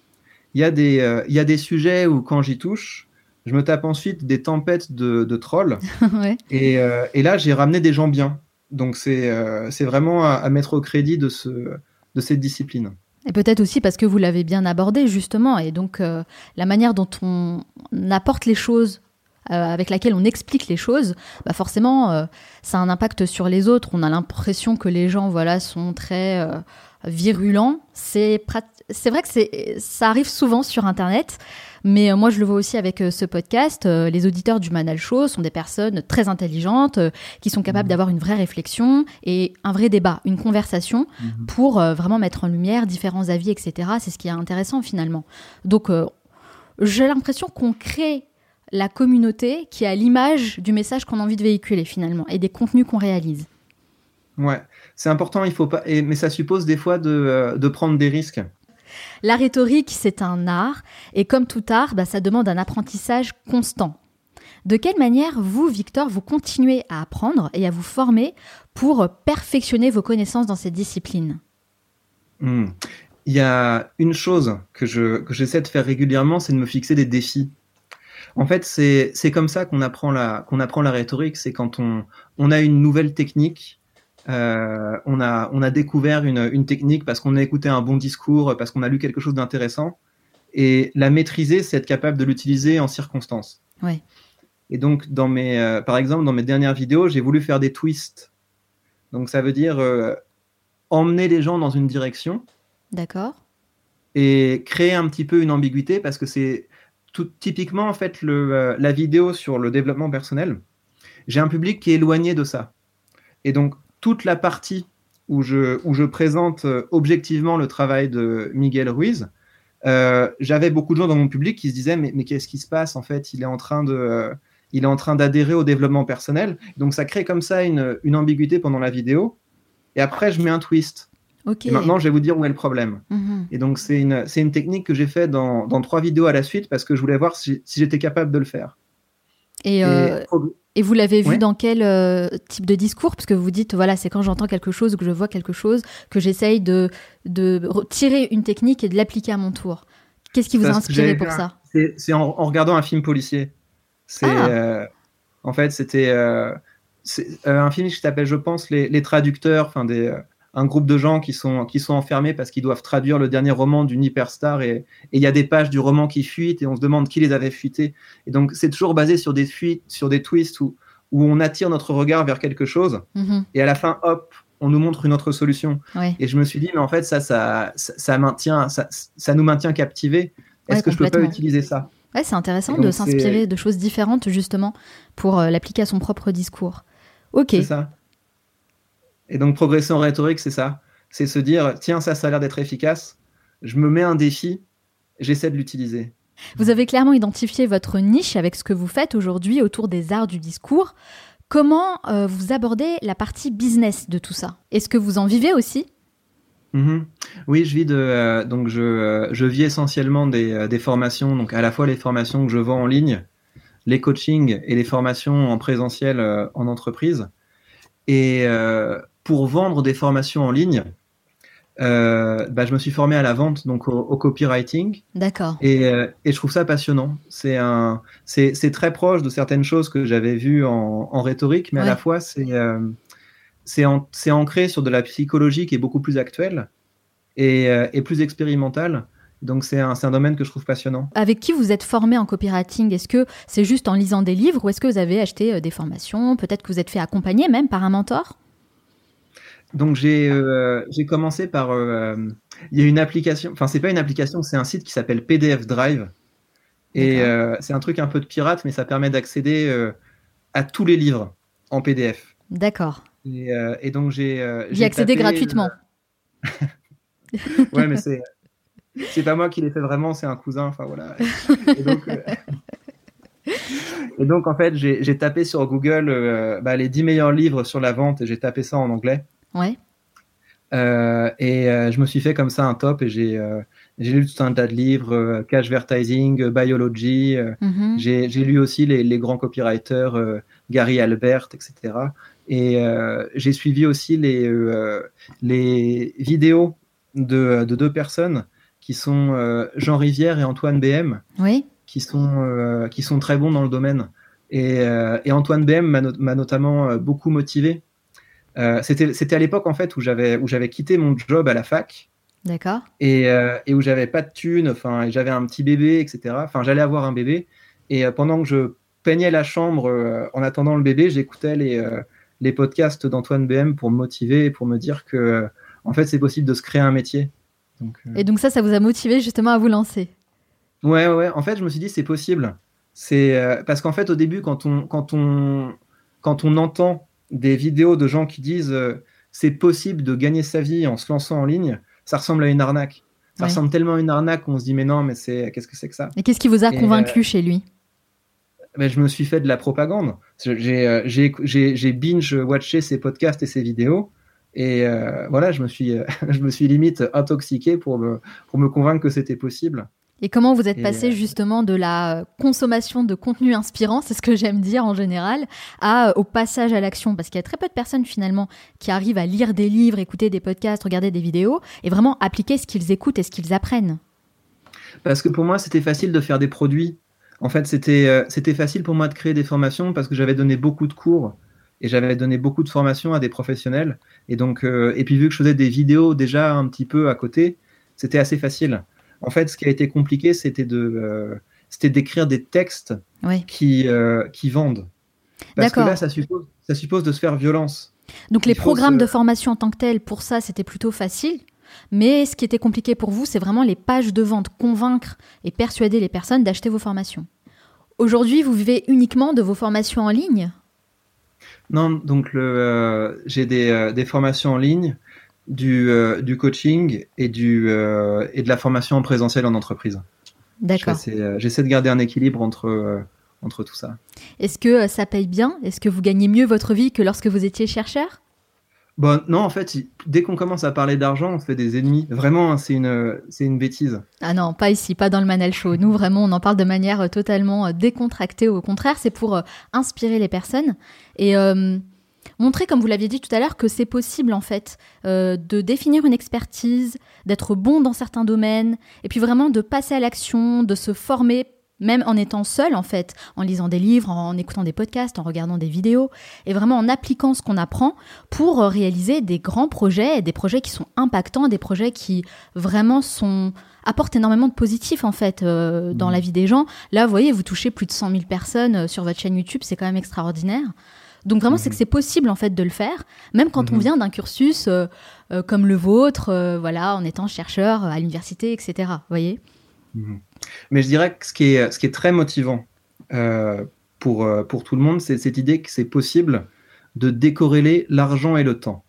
Il y, a des, euh, il y a des sujets où quand j'y touche, je me tape ensuite des tempêtes de, de trolls. ouais. Et, euh, et là, j'ai ramené des gens bien. Donc c'est euh, c'est vraiment à, à, mettre au crédit de, ce, de cette discipline. Et peut-être aussi parce que vous l'avez bien abordé justement, et donc la manière dont on apporte les choses, avec laquelle on explique les choses, bah forcément, euh, ça a un impact sur les autres. On a l'impression que les gens, voilà, sont très euh, virulents. C'est c'est vrai que c'est ça arrive souvent sur Internet. Mais euh, moi, je le vois aussi avec euh, ce podcast. Euh, les auditeurs du Manal Show sont des personnes très intelligentes, euh, qui sont capables d'avoir une vraie réflexion et un vrai débat, une conversation Mhm. pour euh, vraiment mettre en lumière différents avis, etc. C'est ce qui est intéressant finalement. Donc, euh, j'ai l'impression qu'on crée la communauté qui a l'image du message qu'on a envie de véhiculer finalement et des contenus qu'on réalise. Ouais, c'est important, il faut pas, et, mais ça suppose des fois de, euh, de prendre des risques. La rhétorique, c'est un art, et comme tout art, bah, ça demande un apprentissage constant. De quelle manière, vous, Victor, vous continuez à apprendre et à vous former pour perfectionner vos connaissances dans cette discipline Hmm. Il y a une chose que, je, que j'essaie de faire régulièrement, c'est de me fixer des défis. En fait, c'est, comme ça qu'on apprend la, qu'on apprend la rhétorique, c'est quand on, on a une nouvelle technique, euh, on, a, on a découvert une, une technique parce qu'on a écouté un bon discours, parce qu'on a lu quelque chose d'intéressant. Et la maîtriser, c'est être capable de l'utiliser en circonstance. Ouais. Et donc, dans mes, euh, par exemple, dans mes dernières vidéos, j'ai voulu faire des twists. Donc, ça veut dire euh, emmener les gens dans une direction. D'accord. Et créer un petit peu une ambiguïté parce que c'est typiquement en fait euh, la vidéo sur le développement personnel. J'ai un public qui est éloigné de ça. Et donc, toute la partie où je, présente euh, objectivement le travail de Miguel Ruiz, euh, j'avais beaucoup de gens dans mon public qui se disaient mais, qu'est-ce qui se passe en fait? Il est en train de, il est en train d'adhérer au développement personnel. Donc ça crée comme ça une, une ambiguïté pendant la vidéo. Et après je mets un twist. Et maintenant je vais vous dire où est le problème. Mhm. Et donc c'est une, technique que j'ai fait dans, dans trois vidéos à la suite parce que je voulais voir si, si j'étais capable de le faire. Et, euh, Et vous l'avez vu dans quel euh, type de discours? Parce que vous dites, voilà, c'est quand j'entends quelque chose ou que je vois quelque chose que j'essaye de, de tirer une technique et de l'appliquer à mon tour. Qu'est-ce qui vous a inspiré pour ça? C'est en, regardant un film policier. C'est ah. euh, en fait c'était un film qui s'appelle, je pense, les, les traducteurs, enfin des un groupe de gens qui sont, qui sont enfermés parce qu'ils doivent traduire le dernier roman d'une hyperstar et il y a des pages du roman qui fuitent et on se demande qui les avait fuités. Et donc, c'est toujours basé sur des fuites, sur des twists où, où on attire notre regard vers quelque chose mhm. et à la fin, hop, on nous montre une autre solution. Et je me suis dit, mais en fait, ça, ça, ça, maintient, ça, ça, nous maintient captivés. Est-ce que je peux pas utiliser ça? Ouais, c'est intéressant de s'inspirer de choses différentes justement pour euh, l'appliquer à son propre discours. Ok. C'est ça. Et donc progresser en rhétorique, c'est ça. C'est se dire, tiens, ça, ça a l'air d'être efficace. Je me mets un défi, j'essaie de l'utiliser. Vous avez clairement identifié votre niche avec ce que vous faites aujourd'hui autour des arts du discours. Comment euh, vous abordez la partie business de tout ça? Est-ce que vous en vivez aussi? Mm-hmm. Oui, je vis de euh, donc je, euh, je, vis essentiellement des, des, formations, donc à la fois les formations que je vends en ligne, les coachings et les formations en présentiel en entreprise. Et pour vendre des formations en ligne, euh, bah, je me suis formé à la vente, donc au, copywriting. D'accord. Et, euh, et, je trouve ça passionnant. C'est un, c'est, très proche de certaines choses que j'avais vues en, en, rhétorique, mais à la fois c'est, euh, c'est, ancré sur de la psychologie qui est beaucoup plus actuelle et, et plus expérimentale. Donc c'est un, c'est un domaine que je trouve passionnant. Avec qui vous êtes formé en copywriting? Est-ce que c'est juste en lisant des livres ou est-ce que vous avez acheté des formations? Peut-être que vous êtes fait accompagner même par un mentor? Donc j'ai euh, j'ai commencé par euh, il y a une application enfin c'est pas une application c'est un site qui s'appelle PDF Drive et euh, c'est un truc un peu de pirate mais ça permet d'accéder à tous les livres en PDF. D'accord. Et, et, donc j'ai j'y accédé gratuitement. ouais mais c'est c'est pas moi qui l'ai fait vraiment c'est un cousin enfin voilà. Et donc, et donc en fait j'ai tapé sur Google bah, les 10 meilleurs livres sur la vente et j'ai tapé ça en anglais. Ouais. Euh, et euh, je me suis fait comme ça un top et j'ai euh, lu tout un tas de livres, Cash Vertising, Biology. Mhm. J'ai lu aussi les, les grands copywriters, Gary Albert, etc. Et j'ai suivi aussi les, les vidéos de, de, deux personnes qui sont Jean Rivière et Antoine BM, oui. qui, sont, qui sont très bons dans le domaine. Et, et Antoine BM m'a notamment beaucoup motivé euh, c'était à l'époque en fait où j'avais où j'avais quitté mon job à la fac. D'accord. Et, euh, et, où j'avais pas de thunes, enfin j'avais un petit bébé, etc. Enfin j'allais avoir un bébé et euh, pendant que je peignais la chambre en attendant le bébé, j'écoutais les les podcasts d'Antoine BM pour me motiver et pour me dire que en fait c'est possible de se créer un métier. et donc ça, ça vous a motivé justement à vous lancer? Ouais, ouais. En fait, je me suis dit c'est possible. C'est parce qu'en fait au début quand on quand on quand on entend des vidéos de gens qui disent euh, c'est possible de gagner sa vie en se lançant en ligne, ça ressemble à une arnaque. Ça ressemble tellement à une arnaque qu'on se dit mais non, mais c'est qu'est-ce que c'est que ça? Et qu'est-ce qui vous a convaincu euh, chez lui? ben, Je me suis fait de la propagande. J'ai euh, binge-watché ses podcasts et ses vidéos. Et voilà, je me, suis, je me suis limite intoxiqué pour pour me convaincre que c'était possible. Et comment vous êtes passé euh, justement de la consommation de contenu inspirant, c'est ce que j'aime dire en général, à, au passage à l'action? Parce qu'il y a très peu de personnes finalement qui arrivent à lire des livres, écouter des podcasts, regarder des vidéos et vraiment appliquer ce qu'ils écoutent et ce qu'ils apprennent. Parce que pour moi, c'était facile de faire des produits. En fait, c'était euh, c'était facile pour moi de créer des formations parce que j'avais donné beaucoup de cours et j'avais donné beaucoup de formations à des professionnels. Et donc, euh, et puis vu que je faisais des vidéos déjà un petit peu à côté, c'était assez facile. En fait, ce qui a été compliqué, c'était de, euh, c'était d'écrire des textes qui, euh, qui vendent. Parce que là, ça suppose, ça suppose de se faire violence. Donc les programmes de formation en tant que tels, pour ça, c'était plutôt facile. Mais ce qui était compliqué pour vous, c'est vraiment les pages de vente, convaincre et persuader les personnes d'acheter vos formations. Aujourd'hui, vous vivez uniquement de vos formations en ligne? Non, donc euh, j'ai des, des, formations en ligne du, euh, du coaching et, du, euh, et de la formation en présentiel en entreprise. D'accord. Euh, j'essaie de garder un équilibre entre, entre tout ça. Est-ce que ça paye bien? Est-ce que vous gagnez mieux votre vie que lorsque vous étiez chercheur? Bon, non, en fait, dès qu'on commence à parler d'argent, on se fait des ennemis. Vraiment, hein, c'est une, c'est une bêtise. Ah non, pas ici, pas dans le Manel Show. Nous, vraiment, on en parle de manière euh, totalement euh, décontractée. Au contraire, c'est pour euh, inspirer les personnes et montrer, comme vous l'aviez dit tout à l'heure, que c'est possible, en fait, de définir une expertise, d'être bon dans certains domaines, et puis vraiment de passer à l'action, de se former même en étant seul en fait, en lisant des livres, en écoutant des podcasts, en regardant des vidéos, et vraiment en appliquant ce qu'on apprend pour euh, réaliser des grands projets, des projets qui sont impactants, des projets qui vraiment sont apportent énormément de positif en fait euh, dans la mmh. vie des gens. Là, vous voyez, vous touchez plus de 100 000 personnes euh, sur votre chaîne YouTube, c'est quand même extraordinaire. Donc vraiment, c'est que mmh. c'est possible en fait de le faire, même quand on mmh. vient d'un cursus comme le vôtre, voilà, en étant chercheur à l'université, etc. Voyez. Mais je dirais que ce qui est, ce qui est très motivant euh, pour, euh, pour tout le monde, c'est cette idée que c'est possible de décorréler l'argent et le temps.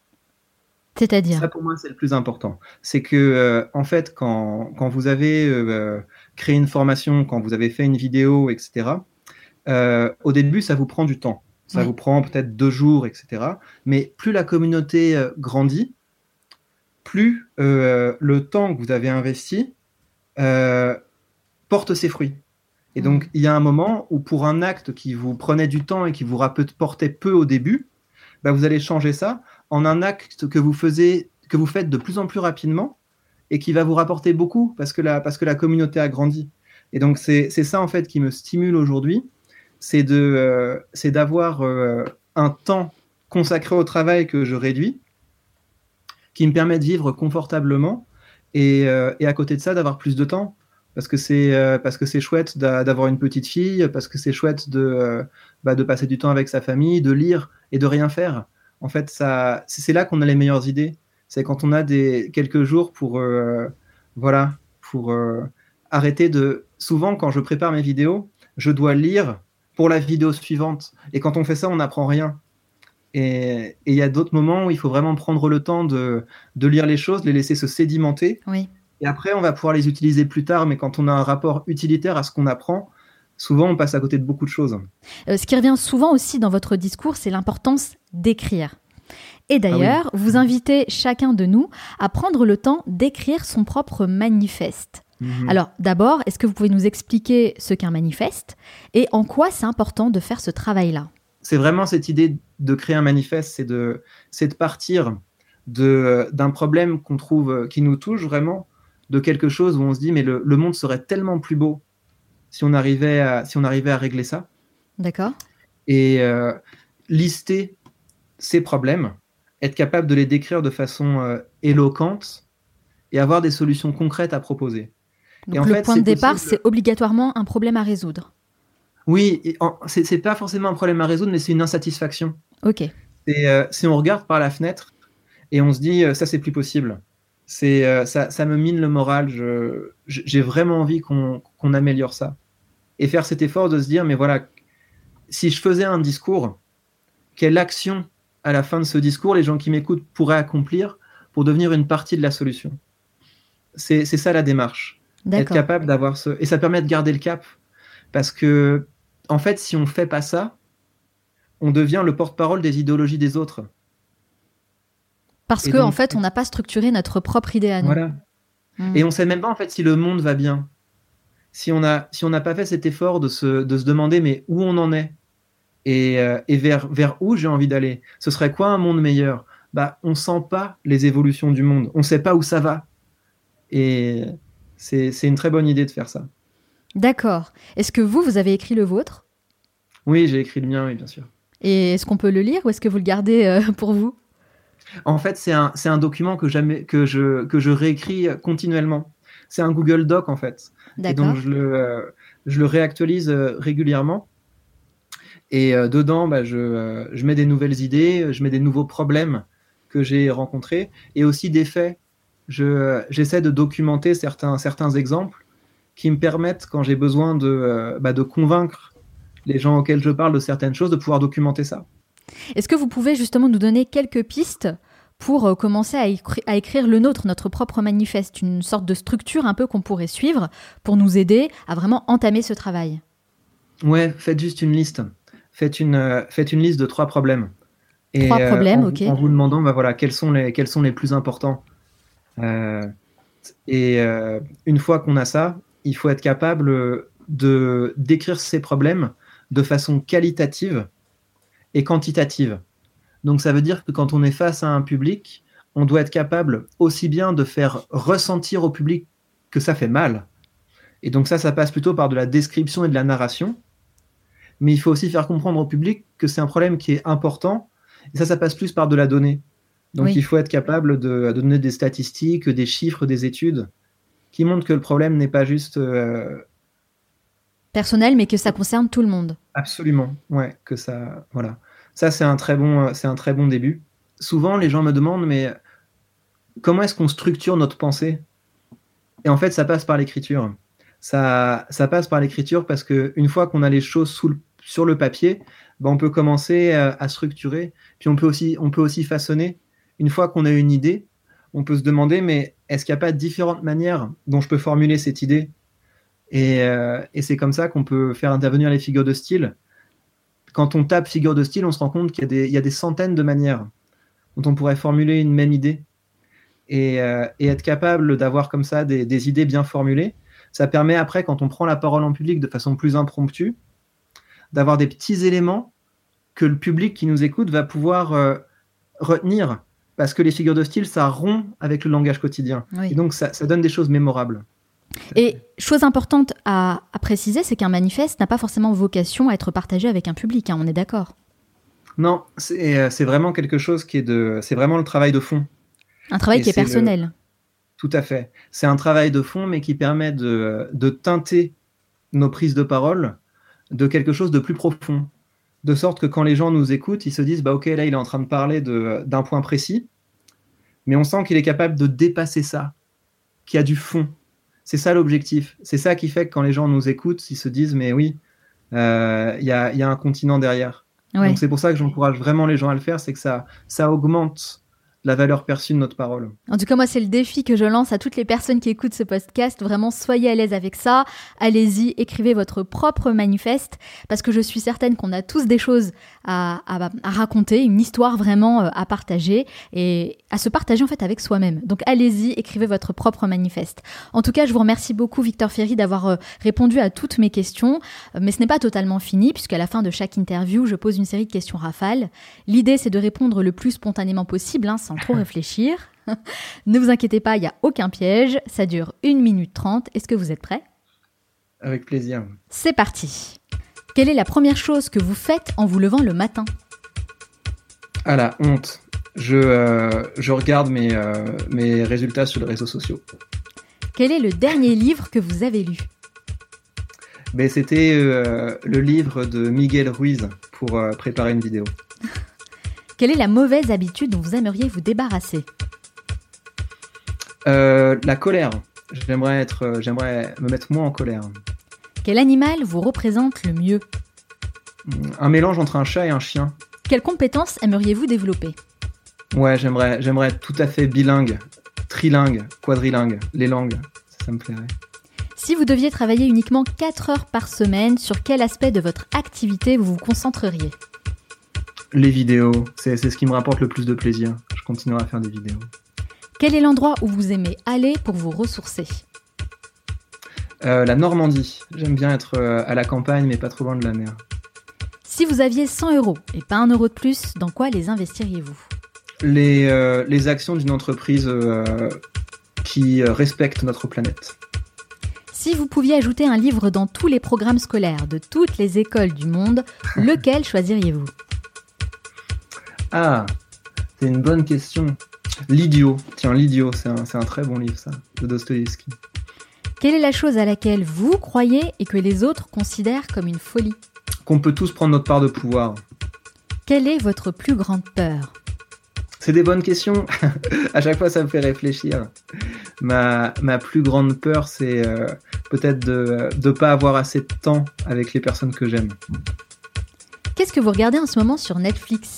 C'est-à-dire Ça, pour moi, c'est le plus important. C'est que, euh, en fait, quand, quand vous avez créé une formation, quand vous avez fait une vidéo, etc., au début, ça vous prend du temps. Ça vous prend peut-être deux jours, etc. Mais plus la communauté grandit, plus le temps que vous avez investi porte ses fruits. Et donc, mm. il y a un moment où pour un acte qui vous prenait du temps et qui vous rapportait peu au début, bah, vous allez changer ça en un acte que vous, faisiez, que vous faites de plus en plus rapidement et qui va vous rapporter beaucoup parce que la, parce que la communauté a grandi. Et donc, c'est ça, en fait, qui me stimule aujourd'hui, c'est euh, d'avoir euh, un temps consacré au travail que je réduis, qui me permet de vivre confortablement et, euh, et à côté de ça, d'avoir plus de temps parce que c'est parce que c'est chouette d'avoir une petite fille, parce que c'est chouette de bah, de passer du temps avec sa famille, de lire et de rien faire. En fait, ça c'est là qu'on a les meilleures idées. C'est quand on a des quelques jours pour voilà pour arrêter de. Souvent, quand je prépare mes vidéos, je dois lire pour la vidéo suivante. Et quand on fait ça, on n'apprend rien. Et il y a d'autres moments où il faut vraiment prendre le temps de, de, lire les choses, les laisser se sédimenter. Oui. Et après, on va pouvoir les utiliser plus tard, mais quand on a un rapport utilitaire à ce qu'on apprend, souvent on passe à côté de beaucoup de choses. Euh, ce qui revient souvent aussi dans votre discours, c'est l'importance d'écrire. Et d'ailleurs, ah vous invitez chacun de nous à prendre le temps d'écrire son propre manifeste. Mhm. Alors d'abord, est-ce que vous pouvez nous expliquer ce qu'est un manifeste et en quoi c'est important de faire ce travail-là? C'est vraiment cette idée de créer un manifeste, c'est de, de partir d'un problème qu'on trouve qui nous touche vraiment de quelque chose où on se dit mais le, monde serait tellement plus beau si on arrivait à, si on arrivait à régler ça. D'accord. Et euh, lister ces problèmes, être capable de les décrire de façon euh, éloquente et avoir des solutions concrètes à proposer. Donc et le point de départ, c'est obligatoirement un problème à résoudre. Oui, c'est pas forcément un problème à résoudre, mais c'est une insatisfaction. Ok. Euh, si on regarde par la fenêtre et on se dit ça c'est plus possible, c'est euh, ça, ça, me mine le moral. J'ai vraiment envie qu'on améliore ça et faire cet effort de se dire mais voilà, si je faisais un discours, quelle action à la fin de ce discours les gens qui m'écoutent pourraient accomplir pour devenir une partie de la solution? C'est ça la démarche. Être capable d'avoir ce et ça permet de garder le cap parce que en fait si on fait pas ça, on devient le porte-parole des idéologies des autres. Parce qu'en en fait, on n'a pas structuré notre propre idée à nous. Voilà. Hmm. Et on sait même pas en fait si le monde va bien. Si on a si on n'a pas fait cet effort de se, de se demander mais où on en est? Et, euh, et vers, vers où j'ai envie d'aller? Ce serait quoi un monde meilleur? Bah, on sent pas les évolutions du monde. On sait pas où ça va. Et c'est une très bonne idée de faire ça. D'accord. Est-ce que vous, vous avez écrit le vôtre? Oui, j'ai écrit le mien, oui, bien sûr. Et est-ce qu'on peut le lire ou est-ce que vous le gardez euh, pour vous? En fait, c'est un, un, document que, jamais, que, je, que je réécris continuellement. C'est un Google Doc, en fait. Et donc, je le, euh, je le réactualise euh, régulièrement. Et dedans, bah, je, je, mets des nouvelles idées, je mets des nouveaux problèmes que j'ai rencontrés et aussi des faits. J'essaie de documenter certains, certains exemples qui me permettent, quand j'ai besoin de, bah, de convaincre les gens auxquels je parle de certaines choses, de pouvoir documenter ça. Est-ce que vous pouvez justement nous donner quelques pistes pour euh, commencer à, écrire le nôtre, notre propre manifeste, une sorte de structure un peu qu'on pourrait suivre pour nous aider à vraiment entamer ce travail? Ouais, faites juste une liste. Faites une, euh, faites une liste de trois problèmes. Et, Trois problèmes, en, ok. En vous demandant, bah, voilà, quels sont les, quels sont les plus importants. Et une fois qu'on a ça, il faut être capable de décrire ces problèmes de façon qualitative et quantitative. Donc ça veut dire que quand on est face à un public, on doit être capable aussi bien de faire ressentir au public que ça fait mal. Et donc ça, ça passe plutôt par de la description et de la narration. Mais il faut aussi faire comprendre au public que c'est un problème qui est important. Et ça, ça passe plus par de la donnée. Donc Oui. il faut être capable de, de donner des statistiques, des chiffres, des études qui montrent que le problème n'est pas juste euh, Personnel, mais que ça concerne tout le monde. Absolument, ouais, que ça, voilà. Ça, c'est un très bon, c'est un très bon début. Souvent, les gens me demandent, mais comment est-ce qu'on structure notre pensée? Et en fait, ça passe par l'écriture. Ça, ça passe par l'écriture parce que une fois qu'on a les choses sous le- sur le papier, ben, on peut commencer euh, à structurer. Puis on peut aussi, on peut aussi façonner. Une fois qu'on a une idée, on peut se demander, mais est-ce qu'il n'y a pas différentes manières dont je peux formuler cette idée? Et, euh, et c'est comme ça qu'on peut faire intervenir les figures de style. Quand on tape figure de style, on se rend compte qu'il y, a des- il y a des centaines de manières dont on pourrait formuler une même idée. Et, euh, et être capable d'avoir comme ça des, des idées bien formulées, ça permet après, quand on prend la parole en public de façon plus impromptue, d'avoir des petits éléments que le public qui nous écoute va pouvoir euh, retenir. Parce que les figures de style, ça rompt avec le langage quotidien. Oui. Et donc, ça, ça donne des choses mémorables. Et chose importante à, à préciser, c'est qu'un manifeste n'a pas forcément vocation à être partagé avec un public, hein, on est d'accord. Non, c'est euh, c'est vraiment quelque chose qui est de. C'est vraiment le travail de fond. Un travail Et qui est le- personnel. Tout à fait. C'est un travail de fond, mais qui permet de, de teinter nos prises de parole de quelque chose de plus profond. De sorte que quand les gens nous écoutent, ils se disent bah, Ok, là, il est en train de parler de- d'un point précis, mais on sent qu'il est capable de dépasser ça, qu'il y a du fond. C'est ça l'objectif. C'est ça qui fait que quand les gens nous écoutent, ils se disent Mais oui, euh, il y, a, il y a un continent derrière. Ouais. Donc c'est pour ça que j'encourage vraiment les gens à le faire, c'est que ça, ça augmente la valeur perçue de notre parole. En tout cas, moi, c'est le défi que je lance à toutes les personnes qui écoutent ce podcast. Vraiment, soyez à l'aise avec ça. Allez-y, écrivez votre propre manifeste, parce que je suis certaine qu'on a tous des choses à, raconter, une histoire vraiment euh, à partager et à se partager en fait avec soi-même. Donc, allez-y, écrivez votre propre manifeste. En tout cas, je vous remercie beaucoup, Victor Ferry, d'avoir euh, répondu à toutes mes questions. Euh, Mais ce n'est pas totalement fini, puisqu'à la fin de chaque interview, je pose une série de questions rafales. L'idée, c'est de répondre le plus spontanément possible, hein, sans trop réfléchir. ne vous inquiétez pas, il n'y a aucun piège. Ça dure 1 minute 30. Est-ce que vous êtes prêts? Avec plaisir. C'est parti. Quelle est la première chose que vous faites en vous levant le matin? Ah la honte. Je, euh, je regarde mes, euh, mes résultats sur les réseaux sociaux. Quel est le dernier livre que vous avez lu? Mais c'était euh, le livre de Miguel Ruiz pour préparer une vidéo. Quelle est la mauvaise habitude dont vous aimeriez vous débarrasser Euh, la colère. J'aimerais être, euh, j'aimerais me mettre moins en colère. Quel animal vous représente le mieux Un mélange entre un chat et un chien. Quelles compétences aimeriez-vous développer Ouais, j'aimerais, j'aimerais être tout à fait bilingue, trilingue, quadrilingue, les langues. Ça, ça me plairait. Si vous deviez travailler uniquement 4 heures par semaine, sur quel aspect de votre activité vous vous concentreriez? Les vidéos, c'est, c'est ce qui me rapporte le plus de plaisir. Je continuerai à faire des vidéos. Quel est l'endroit où vous aimez aller pour vous ressourcer? Euh, la Normandie. J'aime bien être euh, à la campagne, mais pas trop loin de la mer. Si vous aviez 100 euros et pas un euro de plus, dans quoi les investiriez-vous? Les, euh, les actions d'une entreprise euh, qui respecte notre planète. Si vous pouviez ajouter un livre dans tous les programmes scolaires de toutes les écoles du monde, lequel choisiriez-vous? Ah, c'est une bonne question. L'idiot. Tiens, l'idiot, c'est un, c'est un très bon livre, ça, de Dostoïevski. Quelle est la chose à laquelle vous croyez et que les autres considèrent comme une folie? Qu'on peut tous prendre notre part de pouvoir. Quelle est votre plus grande peur? C'est des bonnes questions. à chaque fois, ça me fait réfléchir. Ma, ma plus grande peur, c'est euh, peut-être de ne pas avoir assez de temps avec les personnes que j'aime. Qu'est-ce que vous regardez en ce moment sur Netflix?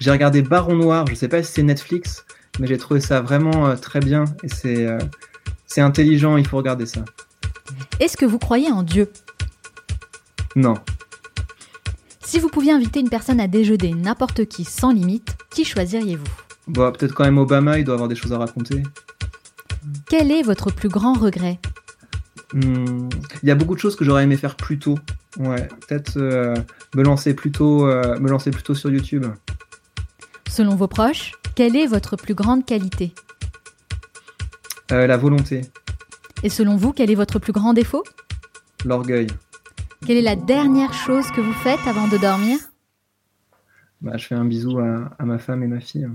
J'ai regardé Baron Noir, je sais pas si c'est Netflix, mais j'ai trouvé ça vraiment euh, très bien et c'est euh, c'est intelligent, il faut regarder ça. Est-ce que vous croyez en Dieu? Non, Si vous pouviez inviter une personne à déjeuner, n'importe qui, sans limite, qui choisiriez-vous? Bon, peut-être quand même Obama, il doit avoir des choses à raconter. Quel est votre plus grand regret? Hmm, Il y a beaucoup de choses que j'aurais aimé faire plus tôt. Ouais, peut-être euh, me lancer plus tôt, euh, me lancer plus tôt sur YouTube. Selon vos proches, quelle est votre plus grande qualité Euh, la volonté, Et selon vous, quel est votre plus grand défaut l'orgueil. Quelle est la dernière chose que vous faites avant de dormir Bah, je fais un bisou à, à ma femme et ma fille.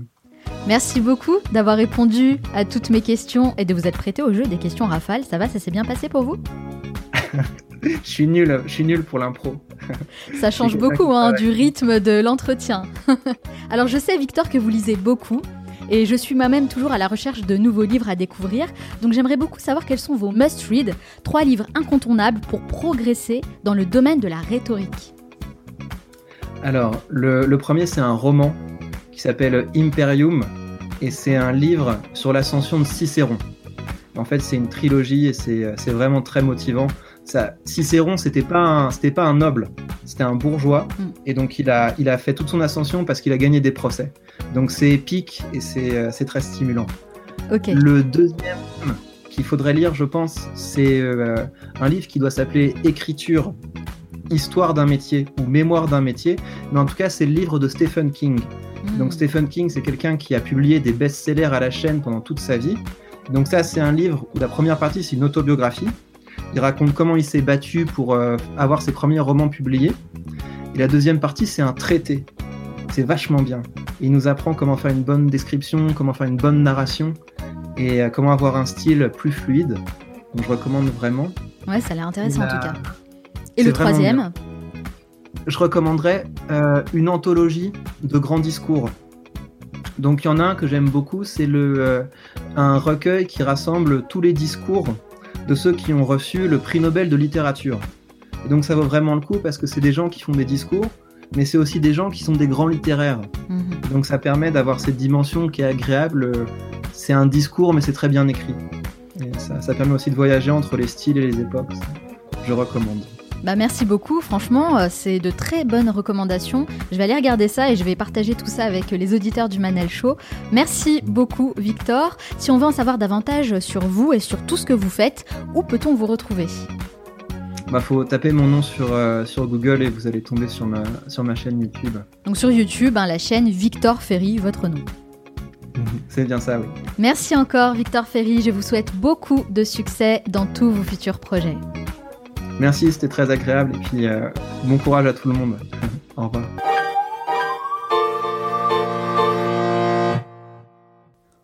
Merci beaucoup d'avoir répondu à toutes mes questions et de vous être prêté au jeu des questions rafales. Ça va, ça s'est bien passé pour vous Je suis nul, je suis nul pour l'impro. Ça change beaucoup hein, du rythme de l'entretien. Alors je sais Victor que vous lisez beaucoup et je suis moi-même toujours à la recherche de nouveaux livres à découvrir. Donc j'aimerais beaucoup savoir quels sont vos must-read, trois livres incontournables pour progresser dans le domaine de la rhétorique. Alors, le, le premier, c'est un roman qui s'appelle Imperium, et c'est un livre sur l'ascension de Cicéron. En fait, c'est une trilogie et c'est c'est vraiment très motivant. Ça, Cicéron, c'était pas un, c'était pas un noble, c'était un bourgeois, Mm. et donc il a, il a fait toute son ascension parce qu'il a gagné des procès. Donc c'est épique et c'est euh, c'est très stimulant. Le deuxième qu'il faudrait lire, je pense, c'est euh, un livre qui doit s'appeler Écriture, Histoire d'un métier ou Mémoire d'un métier. Mais en tout cas, c'est le livre de Stephen King. Hmm. Donc Stephen King, c'est quelqu'un qui a publié des best-sellers à la chaîne pendant toute sa vie. Donc ça, c'est un livre où la première partie, c'est une autobiographie. Il raconte comment il s'est battu pour euh, avoir ses premiers romans publiés. Et la deuxième partie, c'est un traité. C'est vachement bien. Il nous apprend comment faire une bonne description, comment faire une bonne narration et euh, comment avoir un style plus fluide. Donc je recommande vraiment. Ouais, ça a l'air intéressant en tout cas. Et le troisième je recommanderais euh, une anthologie de grands discours. Donc il y en a un que j'aime beaucoup, c'est le euh, un recueil qui rassemble tous les discours de ceux qui ont reçu le prix Nobel de littérature. Et donc ça vaut vraiment le coup parce que c'est des gens qui font des discours, mais c'est aussi des gens qui sont des grands littéraires. Mhm. Donc ça permet d'avoir cette dimension qui est agréable. C'est un discours, mais c'est très bien écrit. Et ça, ça permet aussi de voyager entre les styles et les époques. Je recommande. Bah merci beaucoup, franchement, euh, c'est de très bonnes recommandations. Je vais aller regarder ça et je vais partager tout ça avec les auditeurs du Manel Show. Merci beaucoup, Victor. Si on veut en savoir davantage sur vous et sur tout ce que vous faites, où peut-on vous retrouver? Bah, faut taper mon nom sur, euh, sur Google et vous allez tomber sur ma, sur ma chaîne YouTube. Donc sur YouTube, hein, la chaîne Victor Ferry, votre nom. C'est bien ça, oui. Merci encore, Victor Ferry. Je vous souhaite beaucoup de succès dans tous vos futurs projets. Merci, c'était très agréable et puis euh, bon courage à tout le monde. Au revoir.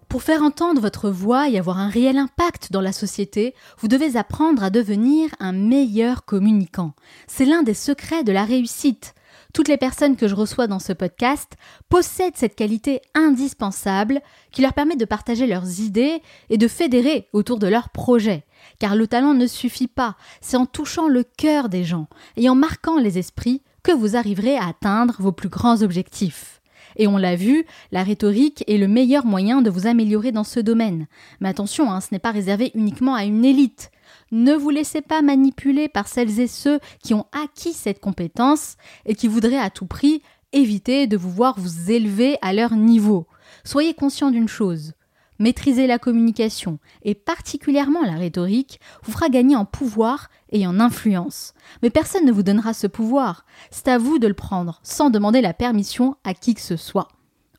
Pour faire entendre votre voix et avoir un réel impact dans la société, vous devez apprendre à devenir un meilleur communicant. C'est l'un des secrets de la réussite. Toutes les personnes que je reçois dans ce podcast possèdent cette qualité indispensable qui leur permet de partager leurs idées et de fédérer autour de leurs projets. Car le talent ne suffit pas, c'est en touchant le cœur des gens et en marquant les esprits que vous arriverez à atteindre vos plus grands objectifs. Et on l'a vu, la rhétorique est le meilleur moyen de vous améliorer dans ce domaine. Mais attention, hein, ce n'est pas réservé uniquement à une élite. Ne vous laissez pas manipuler par celles et ceux qui ont acquis cette compétence et qui voudraient à tout prix éviter de vous voir vous élever à leur niveau. Soyez conscient d'une chose. Maîtriser la communication, et particulièrement la rhétorique, vous fera gagner en pouvoir et en influence. Mais personne ne vous donnera ce pouvoir. C'est à vous de le prendre, sans demander la permission à qui que ce soit.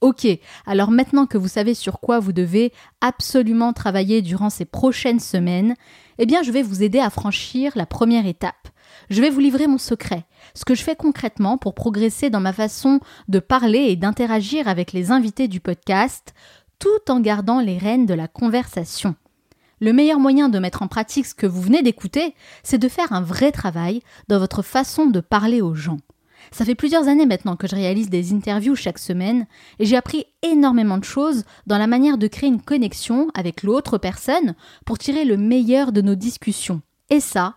Ok, alors maintenant que vous savez sur quoi vous devez absolument travailler durant ces prochaines semaines, eh bien je vais vous aider à franchir la première étape. Je vais vous livrer mon secret, ce que je fais concrètement pour progresser dans ma façon de parler et d'interagir avec les invités du podcast, tout en gardant les rênes de la conversation. Le meilleur moyen de mettre en pratique ce que vous venez d'écouter, c'est de faire un vrai travail dans votre façon de parler aux gens. Ça fait plusieurs années maintenant que je réalise des interviews chaque semaine et j'ai appris énormément de choses dans la manière de créer une connexion avec l'autre personne pour tirer le meilleur de nos discussions. Et ça,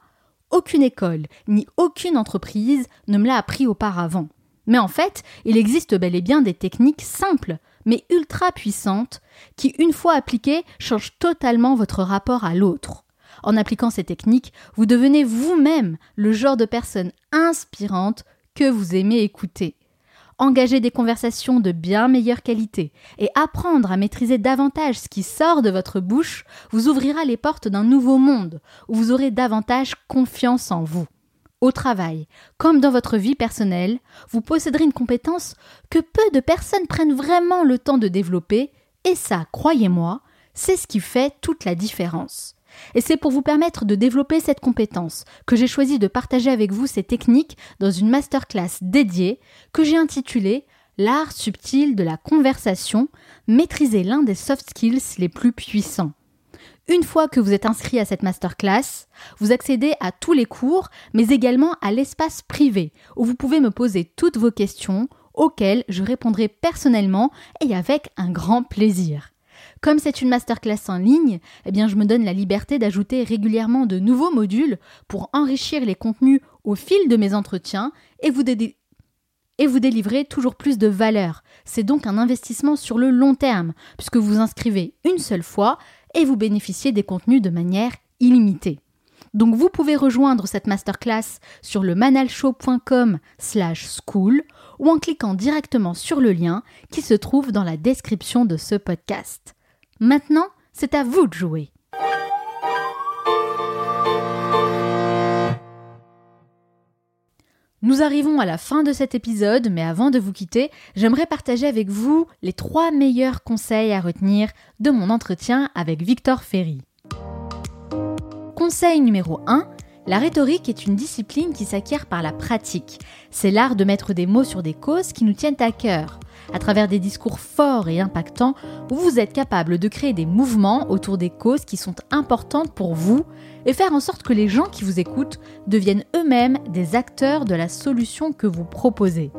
aucune école ni aucune entreprise ne me l'a appris auparavant. Mais en fait, il existe bel et bien des techniques simples, mais ultra puissantes, qui, une fois appliquées, changent totalement votre rapport à l'autre. En appliquant ces techniques, vous devenez vous-même le genre de personne inspirante que vous aimez écouter. Engager des conversations de bien meilleure qualité et apprendre à maîtriser davantage ce qui sort de votre bouche vous ouvrira les portes d'un nouveau monde où vous aurez davantage confiance en vous. Au travail, comme dans votre vie personnelle, vous posséderez une compétence que peu de personnes prennent vraiment le temps de développer, et ça, croyez-moi, c'est ce qui fait toute la différence. Et c'est pour vous permettre de développer cette compétence que j'ai choisi de partager avec vous ces techniques dans une masterclass dédiée que j'ai intitulée L'art subtil de la conversation, maîtriser l'un des soft skills les plus puissants. Une fois que vous êtes inscrit à cette masterclass, vous accédez à tous les cours, mais également à l'espace privé, où vous pouvez me poser toutes vos questions, auxquelles je répondrai personnellement et avec un grand plaisir. Comme c'est une masterclass en ligne, eh bien je me donne la liberté d'ajouter régulièrement de nouveaux modules pour enrichir les contenus au fil de mes entretiens et vous, et vous délivrer toujours plus de valeur. C'est donc un investissement sur le long terme, puisque vous inscrivez une seule fois et vous bénéficiez des contenus de manière illimitée. Donc vous pouvez rejoindre cette masterclass sur le manalshow.com slash school ou en cliquant directement sur le lien qui se trouve dans la description de ce podcast. Maintenant, c'est à vous de jouer. Nous arrivons à la fin de cet épisode, mais avant de vous quitter, j'aimerais partager avec vous les trois meilleurs conseils à retenir de mon entretien avec Victor Ferry. Conseil numéro 1, la rhétorique est une discipline qui s'acquiert par la pratique. C'est l'art de mettre des mots sur des causes qui nous tiennent à cœur à travers des discours forts et impactants, vous êtes capable de créer des mouvements autour des causes qui sont importantes pour vous et faire en sorte que les gens qui vous écoutent deviennent eux-mêmes des acteurs de la solution que vous proposez.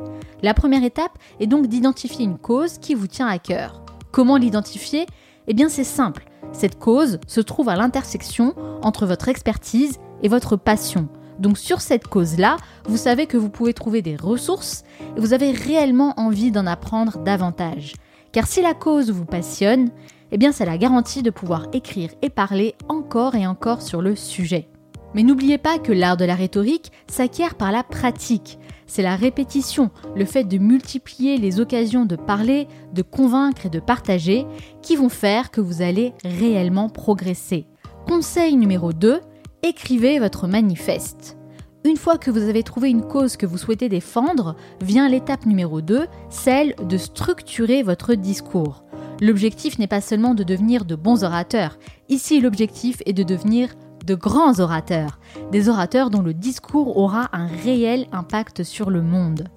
La première étape est donc d'identifier une cause qui vous tient à cœur. Comment l'identifier? Eh bien c'est simple. Cette cause se trouve à l'intersection entre votre expertise et votre passion. Donc sur cette cause-là, vous savez que vous pouvez trouver des ressources et vous avez réellement envie d'en apprendre davantage. Car si la cause vous passionne, eh bien c'est la garantie de pouvoir écrire et parler encore et encore sur le sujet. Mais n'oubliez pas que l'art de la rhétorique s'acquiert par la pratique. C'est la répétition, le fait de multiplier les occasions de parler, de convaincre et de partager qui vont faire que vous allez réellement progresser. Conseil numéro 2, écrivez votre manifeste. Une fois que vous avez trouvé une cause que vous souhaitez défendre, vient l'étape numéro 2, celle de structurer votre discours. L'objectif n'est pas seulement de devenir de bons orateurs, ici l'objectif est de devenir de grands orateurs, des orateurs dont le discours aura un réel impact sur le monde.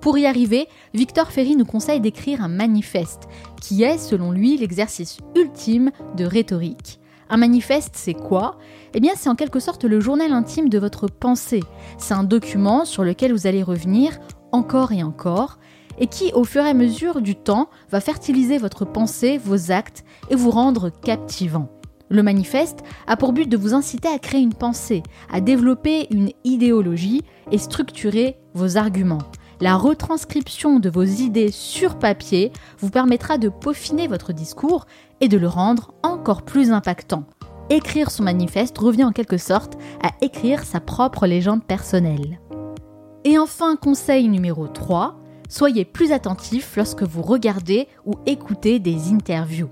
Pour y arriver, Victor Ferry nous conseille d'écrire un manifeste, qui est, selon lui, l'exercice ultime de rhétorique. Un manifeste, c'est quoi? Eh bien, c'est en quelque sorte le journal intime de votre pensée. C'est un document sur lequel vous allez revenir encore et encore, et qui, au fur et à mesure du temps, va fertiliser votre pensée, vos actes, et vous rendre captivant. Le manifeste a pour but de vous inciter à créer une pensée, à développer une idéologie et structurer vos arguments. La retranscription de vos idées sur papier vous permettra de peaufiner votre discours et de le rendre encore plus impactant. Écrire son manifeste revient en quelque sorte à écrire sa propre légende personnelle. Et enfin, conseil numéro 3, soyez plus attentif lorsque vous regardez ou écoutez des interviews.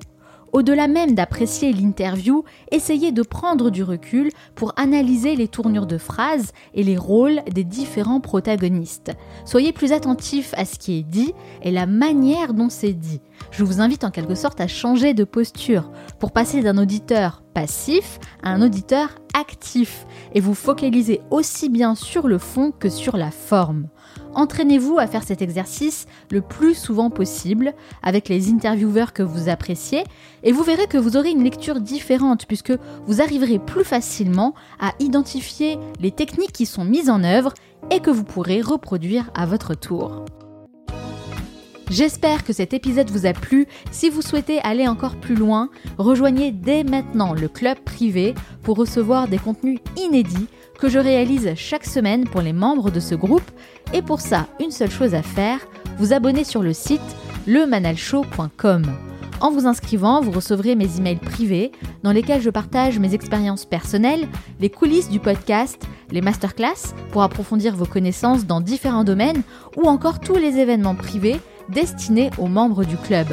Au-delà même d'apprécier l'interview, essayez de prendre du recul pour analyser les tournures de phrases et les rôles des différents protagonistes. Soyez plus attentif à ce qui est dit et la manière dont c'est dit. Je vous invite en quelque sorte à changer de posture pour passer d'un auditeur passif à un auditeur actif et vous focaliser aussi bien sur le fond que sur la forme. Entraînez-vous à faire cet exercice le plus souvent possible avec les intervieweurs que vous appréciez et vous verrez que vous aurez une lecture différente puisque vous arriverez plus facilement à identifier les techniques qui sont mises en œuvre et que vous pourrez reproduire à votre tour. J'espère que cet épisode vous a plu. Si vous souhaitez aller encore plus loin, rejoignez dès maintenant le club privé pour recevoir des contenus inédits que je réalise chaque semaine pour les membres de ce groupe. Et pour ça, une seule chose à faire, vous abonner sur le site lemanalshow.com. En vous inscrivant, vous recevrez mes emails privés dans lesquels je partage mes expériences personnelles, les coulisses du podcast, les masterclass pour approfondir vos connaissances dans différents domaines ou encore tous les événements privés destinés aux membres du club.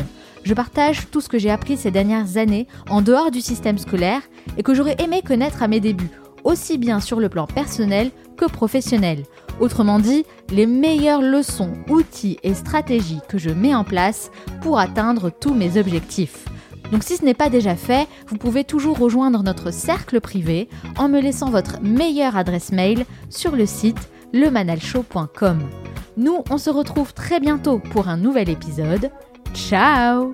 Je partage tout ce que j'ai appris ces dernières années en dehors du système scolaire et que j'aurais aimé connaître à mes débuts, aussi bien sur le plan personnel que professionnel. Autrement dit, les meilleures leçons, outils et stratégies que je mets en place pour atteindre tous mes objectifs. Donc si ce n'est pas déjà fait, vous pouvez toujours rejoindre notre cercle privé en me laissant votre meilleure adresse mail sur le site lemanalshow.com. Nous, on se retrouve très bientôt pour un nouvel épisode. Ciao